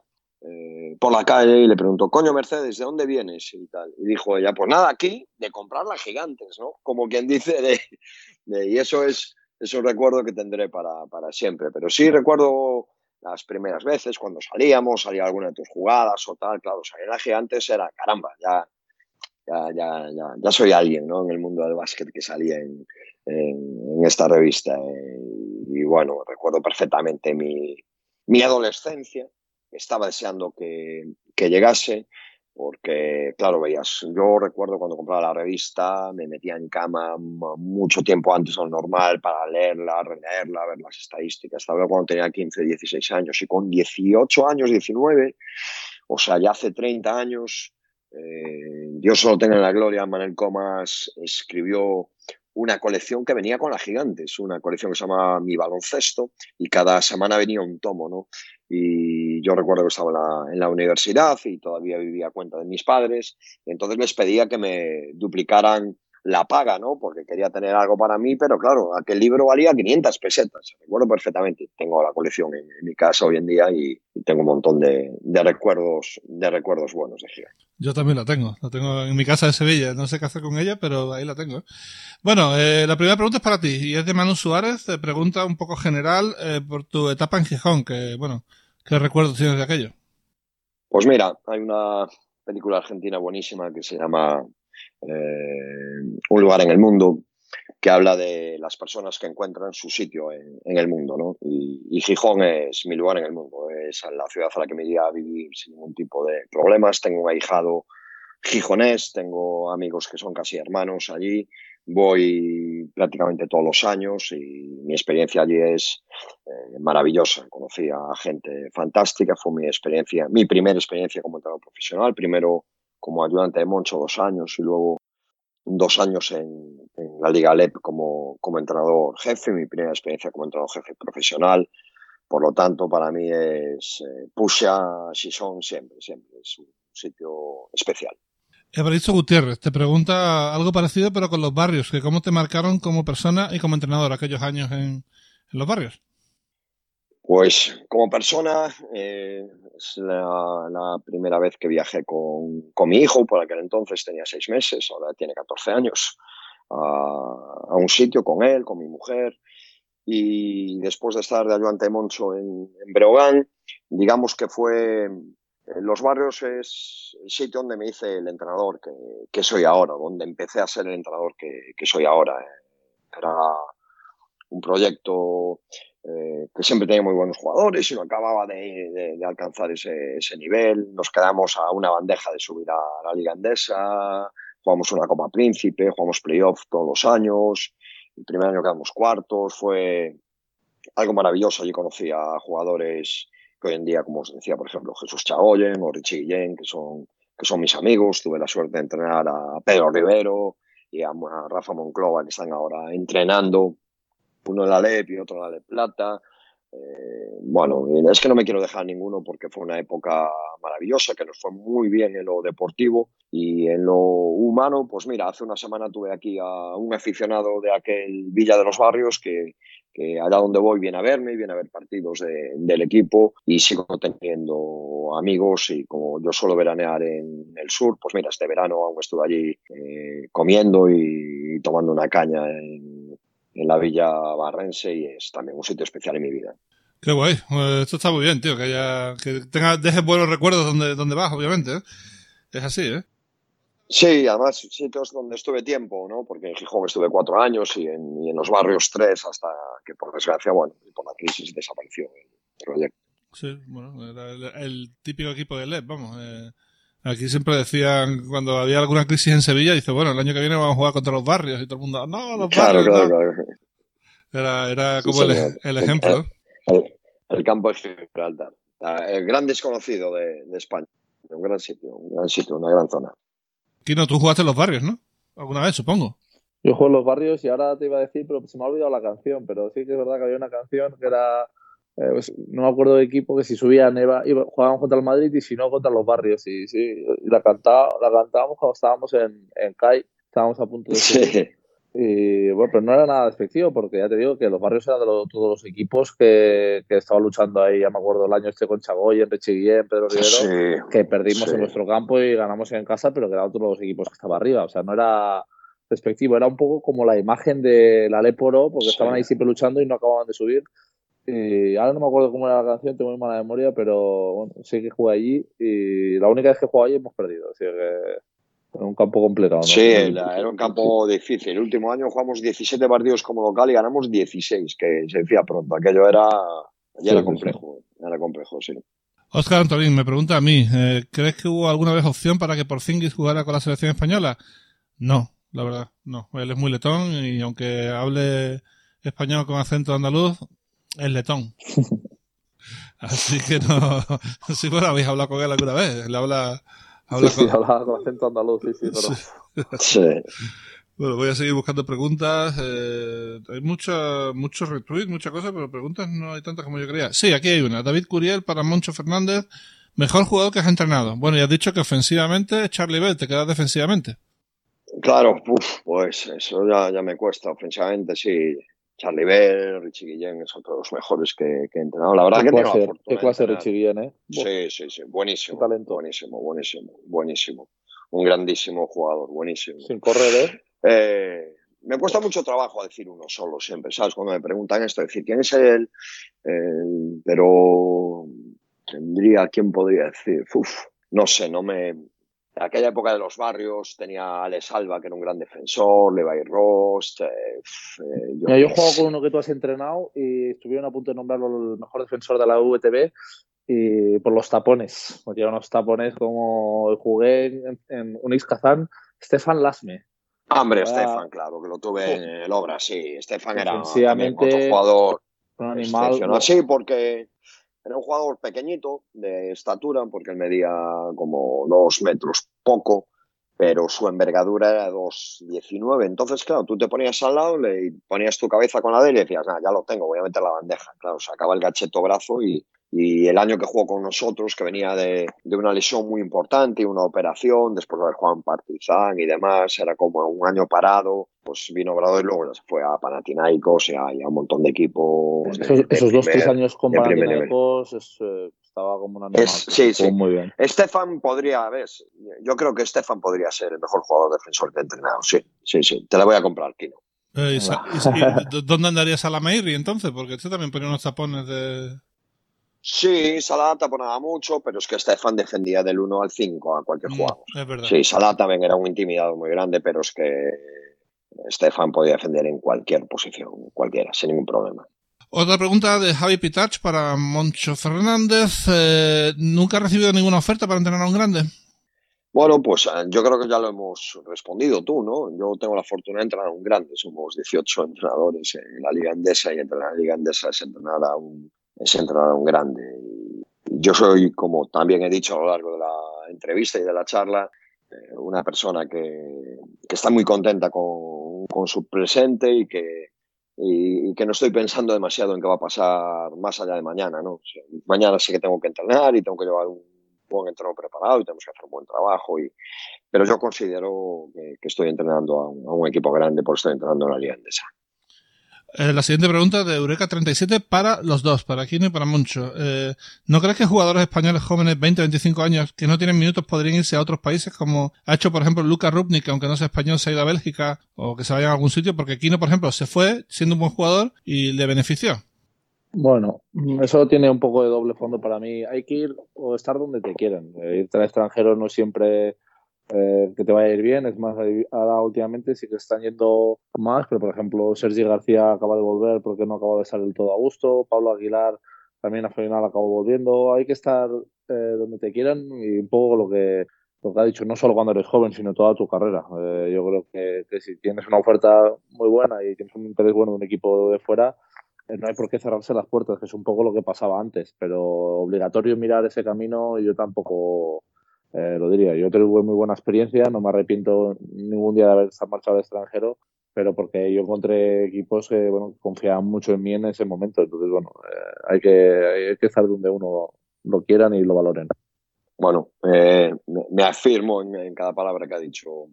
por la calle y le preguntó, coño Mercedes, ¿de dónde vienes? Y tal. Y dijo ella, pues nada, aquí de comprar las gigantes, ¿no? Como quien dice, y eso es, es un recuerdo que tendré para, para siempre. Pero sí recuerdo las primeras veces, cuando salíamos, salía alguna de tus jugadas o tal, claro, salir a gigantes era, caramba, ya, ya, ya, ya, soy alguien ¿no? en el mundo del básquet que salía en, esta revista. Eh, y, bueno, recuerdo perfectamente mi, mi adolescencia, estaba deseando que, que llegase porque, claro, veías, yo recuerdo cuando compraba la revista, me metía en cama mucho tiempo antes de lo normal para leerla, releerla, ver las estadísticas. Estaba cuando tenía 15, 16 años y con 18 años, 19, o sea, ya hace 30 años, eh, Dios solo tenga en la gloria, Manuel Comas escribió una colección que venía con la Gigantes, una colección que se llama Mi Baloncesto, y cada semana venía un tomo, ¿no? Y yo recuerdo que estaba en la, universidad y todavía vivía a cuenta de mis padres, entonces les pedía que me duplicaran la paga, ¿no? Porque quería tener algo para mí, pero claro, aquel libro valía 500 pesetas. Recuerdo perfectamente. Tengo la colección en, mi casa hoy en día y, tengo un montón de, recuerdos de recuerdos buenos de Gigante.
Yo también la tengo. La tengo en mi casa de Sevilla. No sé qué hacer con ella, pero ahí la tengo. Bueno, eh, la primera pregunta es para ti y es de Manu Suárez. Te pregunta un poco general eh, por tu etapa en Gijón, que bueno, ¿qué recuerdos tienes de aquello?
Pues mira, hay una película argentina buenísima que se llama eh, un lugar en el mundo que habla de las personas que encuentran su sitio en, el mundo, ¿no? Y, Gijón es mi lugar en el mundo, es la ciudad a la que me iría a vivir sin ningún tipo de problemas. Tengo un ahijado gijonés, tengo amigos que son casi hermanos allí, voy prácticamente todos los años y mi experiencia allí es eh, maravillosa. Conocí a gente fantástica, fue mi experiencia, mi primera experiencia como entrenador profesional, primero como ayudante de Moncho dos años y luego dos años en, la Liga LEP como, como entrenador jefe, mi primera experiencia como entrenador jefe profesional. Por lo tanto, para mí es eh, Pusha, son siempre, siempre. Es un sitio especial.
Evaristo Gutiérrez te pregunta algo parecido, pero con los barrios, que cómo te marcaron como persona y como entrenador aquellos años en los barrios.
Pues como persona, eh, es la, primera vez que viajé con, con, mi hijo, por aquel entonces tenía seis meses, ahora tiene 14 años, a, un sitio con él, con mi mujer. Y después de estar de ayudante de Moncho en, en Breogán, digamos que fue eh, los barrios es el sitio donde me hice el entrenador que, soy ahora, donde empecé a ser el entrenador que, que soy ahora. Era un proyecto eh, que siempre tenía muy buenos jugadores y no acababa de, de, alcanzar ese, ese, nivel. Nos quedamos a una bandeja de subir a la Liga Endesa, jugamos una Copa Príncipe, jugamos playoff todos los años. El primer año quedamos cuartos, fue algo maravilloso. Allí conocí a jugadores que hoy en día, como os decía, por ejemplo, Jesús Chagoyen o Richie Guillén, que son, que son mis amigos. Tuve la suerte de entrenar a Pedro Rivero y a Rafa Monclova, que están ahora entrenando uno en la LEP y otro en la LEP Plata. Eh, bueno, es que no me quiero dejar ninguno porque fue una época maravillosa, que nos fue muy bien en lo deportivo y en lo humano, pues mira, hace una semana tuve aquí a un aficionado de aquel Villa de los Barrios que, que allá donde voy viene a verme, viene a ver partidos del equipo y sigo teniendo amigos y como yo suelo veranear en el sur, pues mira, este verano aún estuve allí eh, comiendo y tomando una caña en, en la Villa Barrense y es también un sitio especial en mi vida.
Qué guay. Pues esto está muy bien, tío. Que, haya, que tenga, dejes buenos recuerdos donde, donde vas, obviamente. ¿eh? Es así, ¿eh?
Sí, además sitios donde estuve tiempo, ¿no? Porque en Gijón estuve cuatro años y en, y en los barrios tres hasta que por desgracia, bueno, por la crisis desapareció el proyecto.
Sí, bueno, era el, típico equipo de LED, vamos. Eh, Aquí siempre decían, cuando había alguna crisis en Sevilla, dice, bueno, el año que viene vamos a jugar contra los barrios y todo el mundo, no, los barrios. Claro, claro. Era, era como el, ejemplo.
El, campo de Gibraltar. El gran desconocido de, España. Un gran sitio, un gran sitio, una gran zona.
Kino, tú jugaste en los barrios, ¿no? Alguna vez, supongo.
Yo juego en los barrios y ahora te iba a decir, pero se me ha olvidado la canción, pero sí que es verdad que había una canción que era eh, pues, no me acuerdo de equipo que si subían iba, iba, jugábamos contra el Madrid y si no contra los barrios. Y, sí, la, cantaba, la cantábamos cuando estábamos en, en CAI, estábamos a punto de subir. Y bueno, pero no era nada despectivo porque ya te digo que los barrios eran de todos los equipos que, que estaban luchando ahí. Ya me acuerdo el año este con Chagoy, Enrique Guillén, Pedro Rivero, que perdimos en nuestro campo y ganamos en casa, pero que eran todos los equipos que estaban arriba. O sea, no era despectivo, era un poco como la imagen de la Leporo, porque estaban ahí siempre luchando y no acababan de subir. Y ahora no me acuerdo cómo era la canción, tengo muy mala memoria, pero bueno, sé que jugué allí y la única vez que jugué allí hemos perdido. Así que era un campo complicado. ¿no?
Sí, era un campo difícil. El último año jugamos 17 partidos como local y ganamos 16, que se decía pronto. Aquello era, ya era complejo, era complejo, sí.
Oscar Antolín me pregunta a mí, eh, ¿crees que hubo alguna vez opción para que Porzingis jugara con la selección española? No, la verdad, no. Él es muy letón y aunque hable español con acento andaluz, es letón. Así que no. Si bueno, habéis hablado con él alguna vez. Le habla.
habla sí, con... Sí, hablaba con acento andaluz, sí, sí, pero.
Sí.
Bueno, voy a seguir buscando preguntas. Eh, hay muchos muchos retweets, muchas cosas, pero preguntas no hay tantas como yo creía. Sí, aquí hay una. David Curiel para Moncho Fernández. Mejor jugador que has entrenado. Bueno, ya has dicho que ofensivamente Charlie Bell, te quedas defensivamente.
Claro, uf, pues eso ya, ya me cuesta. Ofensivamente sí, Charlie Bell, Richie Guillén son todos los mejores que, que he entrenado. La verdad
¿Qué
que
clase,
tengo la fortuna
¿Qué
de
clase. Richie Guillén, eh?
Sí, sí, sí. Buenísimo.
Qué talento.
Buenísimo, buenísimo, buenísimo. Un grandísimo jugador, buenísimo.
Sin correr, ¿eh?
Eh, me cuesta mucho trabajo decir uno solo siempre, ¿sabes? Cuando me preguntan esto, decir quién es él, el- pero tendría, ¿quién podría decir? Uf, no sé, no me... En aquella época de los barrios tenía a Alex Alba, que era un gran defensor, Levi Rost, eh, eh, yo
Mira, yo
sé.
con uno que tú has entrenado y estuvieron a punto de nombrarlo el mejor defensor de la VTB y por los tapones. Eran unos tapones como jugué en, en Unix Kazán, Stefan Lasme.
Hombre,
Era-
Stefan, claro, que lo tuve en el Obra, sí. Stefan era otro jugador
Un animal.
Sí, porque era un jugador pequeñito de estatura, porque él medía como dos metros poco, pero su envergadura era 2,19. Entonces, claro, tú te ponías al lado, le ponías tu cabeza con la de él y decías, nada, ya lo tengo, voy a meter la bandeja. Claro, sacaba el gacheto brazo y, y el año que jugó con nosotros, que venía de, de una lesión muy importante y una operación, después de haber jugado en Partizan y demás, era como un año parado, pues vino Obrador y luego ya se fue a Panathinaikos y a, y a un montón de equipos. de-
Esos,
de
esos dos, tres años con Panathinaikos es, eh, estaba como un animal.
Es- sí,
Jugó
sí.
Muy bien.
Stefan podría, ves, yo creo que Stefan podría ser el mejor jugador defensor que he entrenado, sí, sí, sí, te la voy a comprar, Kino.
Eh, y y- y- ¿Dónde andaría Salameiri entonces? Porque este también ponía unos tapones de.
Sí, Salah taponaba mucho, pero es que Stefan defendía del 1 al 5 a cualquier
Mm,
jugador.
es verdad.
Sí, Salah también era un intimidado muy grande, pero es que Stefan podía defender en cualquier posición, cualquiera, sin ningún problema.
Otra pregunta de Javi Pitach para Moncho Fernández. Eh, ¿Nunca ha recibido ninguna oferta para entrenar a un grande?
Bueno, pues eh, yo creo que ya lo hemos respondido tú, ¿no? Yo tengo la fortuna de entrenar a un grande, somos 18 entrenadores en la Liga Endesa y entrenar en la Liga Endesa es entrenar a un, es entrenar a un grande. Y yo soy, como también he dicho a lo largo de la entrevista y de la charla, eh, una persona que, que está muy contenta con, con su presente y que, y, y que no estoy pensando demasiado en qué va a pasar más allá de mañana, ¿no? O sea, mañana sé que tengo que entrenar y tengo que llevar un buen entreno preparado y tenemos que hacer un buen trabajo. Y, pero yo considero que, que estoy entrenando a un, a un, equipo grande por estoy entrenando en la Liga Endesa.
Eh, la siguiente pregunta de Eureka 37 para los dos, para Kino y para Moncho. Eh, ¿No crees que jugadores españoles jóvenes 20-25 años que no tienen minutos podrían irse a otros países como ha hecho, por ejemplo, Luca Rupnik, aunque no sea español, se ha ido a Bélgica o que se vaya a algún sitio? Porque Kino, por ejemplo, se fue siendo un buen jugador y le benefició.
Bueno, eso tiene un poco de doble fondo para mí. Hay que ir o estar donde te quieran. Eh, irte al extranjero no siempre eh, que te vaya a ir bien. Es más, ahora últimamente sí que están yendo más, pero por ejemplo, Sergi García acaba de volver porque no acaba de estar del todo a gusto. Pablo Aguilar también a final acabó volviendo. Hay que estar eh, donde te quieran y un poco lo que, lo que ha dicho, no solo cuando eres joven, sino toda tu carrera. Eh, yo creo que, que si tienes una oferta muy buena y tienes un interés bueno de un equipo de fuera, no hay por qué cerrarse las puertas, que es un poco lo que pasaba antes, pero obligatorio mirar ese camino yo tampoco eh, lo diría. Yo tuve muy buena experiencia, no me arrepiento ningún día de haber marchado al extranjero pero porque yo encontré equipos que bueno, confiaban mucho en mí en ese momento. Entonces, bueno, eh, hay, que, hay que estar donde uno lo quieran y lo valoren.
Bueno, eh, me afirmo en, cada palabra que ha dicho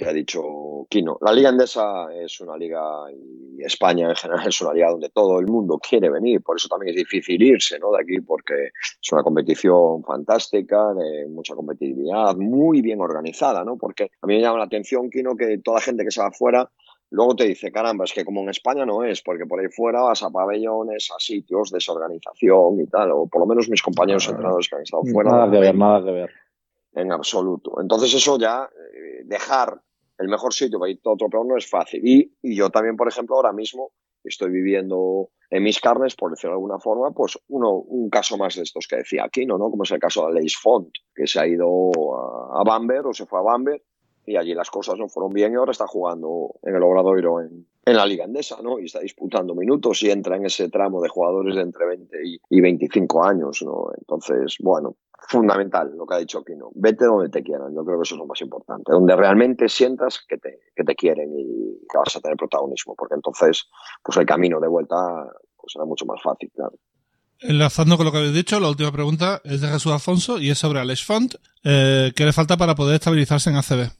que ha dicho Kino. La liga endesa es una liga, y España en general es una liga donde todo el mundo quiere venir, por eso también es difícil irse ¿no? de aquí, porque es una competición fantástica, de mucha competitividad, muy bien organizada, ¿no? porque a mí me llama la atención, Kino, que toda la gente que se va afuera Luego te dice, caramba, es que como en España no es, porque por ahí fuera vas a pabellones, a sitios, desorganización y tal, o por lo menos mis compañeros entrenadores que han estado fuera.
Nada que ver, nada que ver.
En absoluto. Entonces eso ya, eh, dejar el mejor sitio para ir a otro peor no es fácil. Y, yo también, por ejemplo, ahora mismo estoy viviendo en mis carnes, por decirlo de alguna forma, pues uno, un caso más de estos que decía Aquino, ¿no? Como es el caso de Leis Font, que se ha ido a, a o se fue a Bamber y allí las cosas no fueron bien y ahora está jugando en el Obradoiro en, en la Liga Andesa, ¿no? Y está disputando minutos y entra en ese tramo de jugadores de entre 20 y, 25 años, ¿no? Entonces, bueno, fundamental lo que ha dicho Kino. Vete donde te quieran, yo creo que eso es lo más importante. Donde realmente sientas que te, que te quieren y que vas a tener protagonismo, porque entonces, pues el camino de vuelta pues será mucho más fácil, claro.
Enlazando con lo que habéis dicho, la última pregunta es de Jesús Afonso y es sobre Alex Font. Eh, ¿Qué le falta para poder estabilizarse en ACB?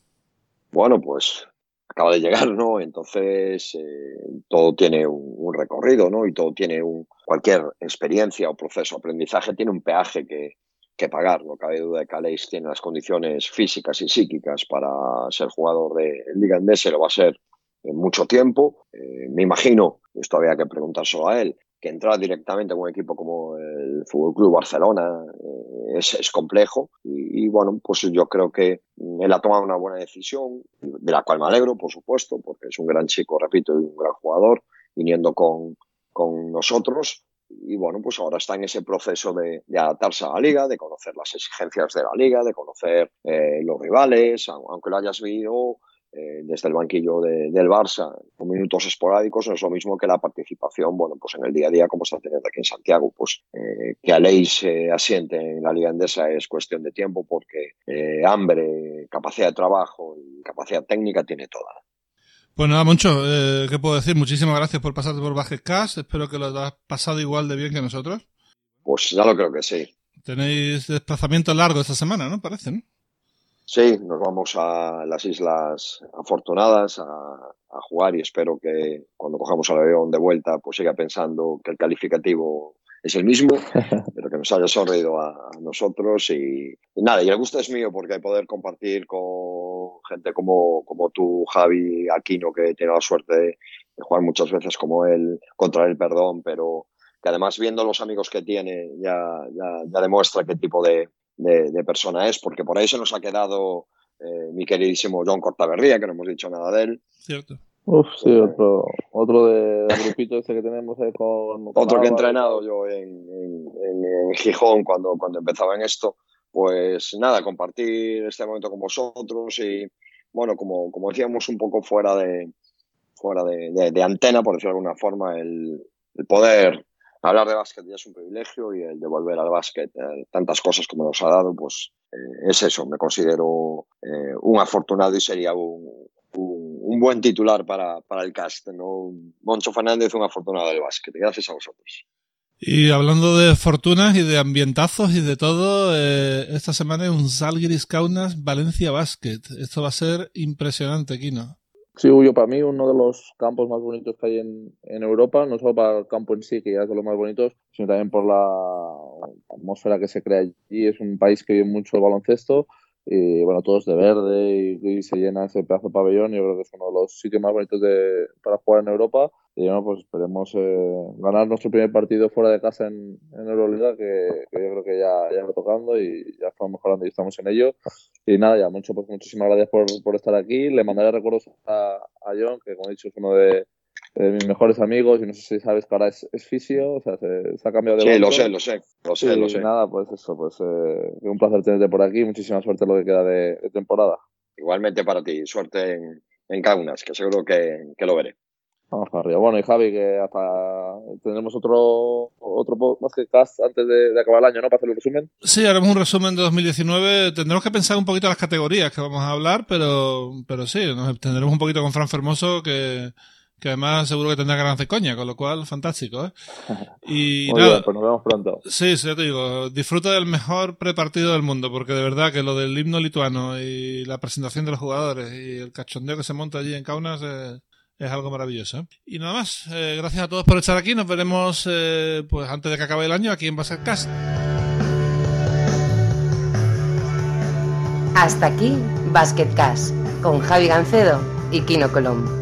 Bueno, pues acaba de llegar, ¿no? Entonces eh, todo tiene un, recorrido, ¿no? Y todo tiene un cualquier experiencia o proceso aprendizaje tiene un peaje que, que pagar. No cabe duda de que Aleix tiene las condiciones físicas y psíquicas para ser jugador de Liga Endesa, lo va a ser en mucho tiempo. Eh, me imagino, esto había que preguntárselo a él, que entrar directamente en un equipo como el Fútbol Club Barcelona eh, es, es, complejo y, bueno, pues yo creo que él ha tomado una buena decisión, de la cual me alegro, por supuesto, porque es un gran chico, repito, y un gran jugador, viniendo con, con nosotros. Y bueno, pues ahora está en ese proceso de, de, adaptarse a la liga, de conocer las exigencias de la liga, de conocer eh, los rivales, aunque lo hayas vivido eh, desde el banquillo de, del Barça con minutos esporádicos no es lo mismo que la participación bueno pues en el día a día como está teniendo aquí en Santiago pues eh, que Aleix se asiente en la Liga Endesa es cuestión de tiempo porque eh, hambre capacidad de trabajo y capacidad técnica tiene toda
pues nada, Moncho, eh, ¿qué puedo decir? Muchísimas gracias por pasarte por Cast. Espero que lo hayas pasado igual de bien que nosotros.
Pues ya lo creo que sí.
Tenéis desplazamiento largo esta semana, ¿no? Parece, ¿no?
Sí, nos vamos a las Islas Afortunadas a, a, jugar y espero que cuando cojamos el avión de vuelta pues siga pensando que el calificativo es el mismo, pero que nos haya sonreído a, a nosotros y, y, nada, y el gusto es mío porque poder compartir con gente como, como tú, Javi Aquino, que tiene la suerte de, de jugar muchas veces como él, contra el perdón, pero que además viendo los amigos que tiene ya, ya, ya demuestra qué tipo de, de, de, persona es, porque por ahí se nos ha quedado eh, mi queridísimo John Cortaberría, que no hemos dicho nada de él.
Cierto.
Uf, sí, otro, otro de, del grupito ese que tenemos ahí con... con
otro que he entrenado yo en, en, en, en, Gijón cuando, cuando empezaba en esto. Pues nada, compartir este momento con vosotros y, bueno, como, como decíamos, un poco fuera de, fuera de, de, de antena, por decirlo de alguna forma, el, el poder hablar de básquet ya es un privilegio y el de volver al básquet, eh, tantas cosas como nos ha dado, pues eh, es eso. Me considero eh, un afortunado y sería un, un, un buen titular para, el cast. ¿no? Moncho Fernández, un afortunado del básquet. Gracias a vosotros.
Y hablando de fortunas y de ambientazos y de todo, esta semana es un Salguiris Kaunas Valencia Basket. Esto va a ser impresionante, Kino.
Sí, yo para mí uno de los campos más bonitos que hay en, en, Europa, no solo para el campo en sí, que ya es de los más bonitos, sino también por la atmósfera que se crea allí. Es un país que vive mucho el baloncesto y bueno, todo es de verde y, y, se llena ese pedazo de pabellón. Yo creo que es uno de los sitios más bonitos de, para jugar en Europa. Y bueno, pues esperemos eh, ganar nuestro primer partido fuera de casa en, en Euroliga, que, que, yo creo que ya, ya está tocando y ya estamos mejorando y estamos en ello. Y nada, ya mucho, pues muchísimas gracias por, por estar aquí. Le mandaré recuerdos a, a John, que como he dicho es uno de, de mis mejores amigos y no sé si sabes que ahora es, es fisio, o sea, se, se ha cambiado de
Sí, lo sé, lo sé, lo sé,
y
lo sé.
nada, pues eso, pues eh, un placer tenerte por aquí, muchísima suerte en lo que queda de, de temporada.
Igualmente para ti, suerte en, en Kaunas, que seguro que, que lo veré.
Vamos para arriba. Bueno, y Javi, que hasta tendremos otro otro cast antes de, acabar el año, ¿no? Para hacer el resumen.
Sí, haremos un resumen de 2019. Tendremos que pensar un poquito las categorías que vamos a hablar, pero, pero sí, nos tendremos un poquito con Fran Fermoso, que, que además seguro que tendrá ganas de coña, con lo cual, fantástico, ¿eh?
Y nada. pues nos vemos pronto.
Sí, sí, ya te digo, disfruta del mejor prepartido del mundo, porque de verdad que lo del himno lituano y la presentación de los jugadores y el cachondeo que se monta allí en Kaunas es es algo maravilloso. Y nada más, eh, gracias a todos por estar aquí. Nos veremos eh, pues antes de que acabe el año aquí en Basketcast.
Hasta aquí Basketcast con Javi Gancedo y Kino Colombo.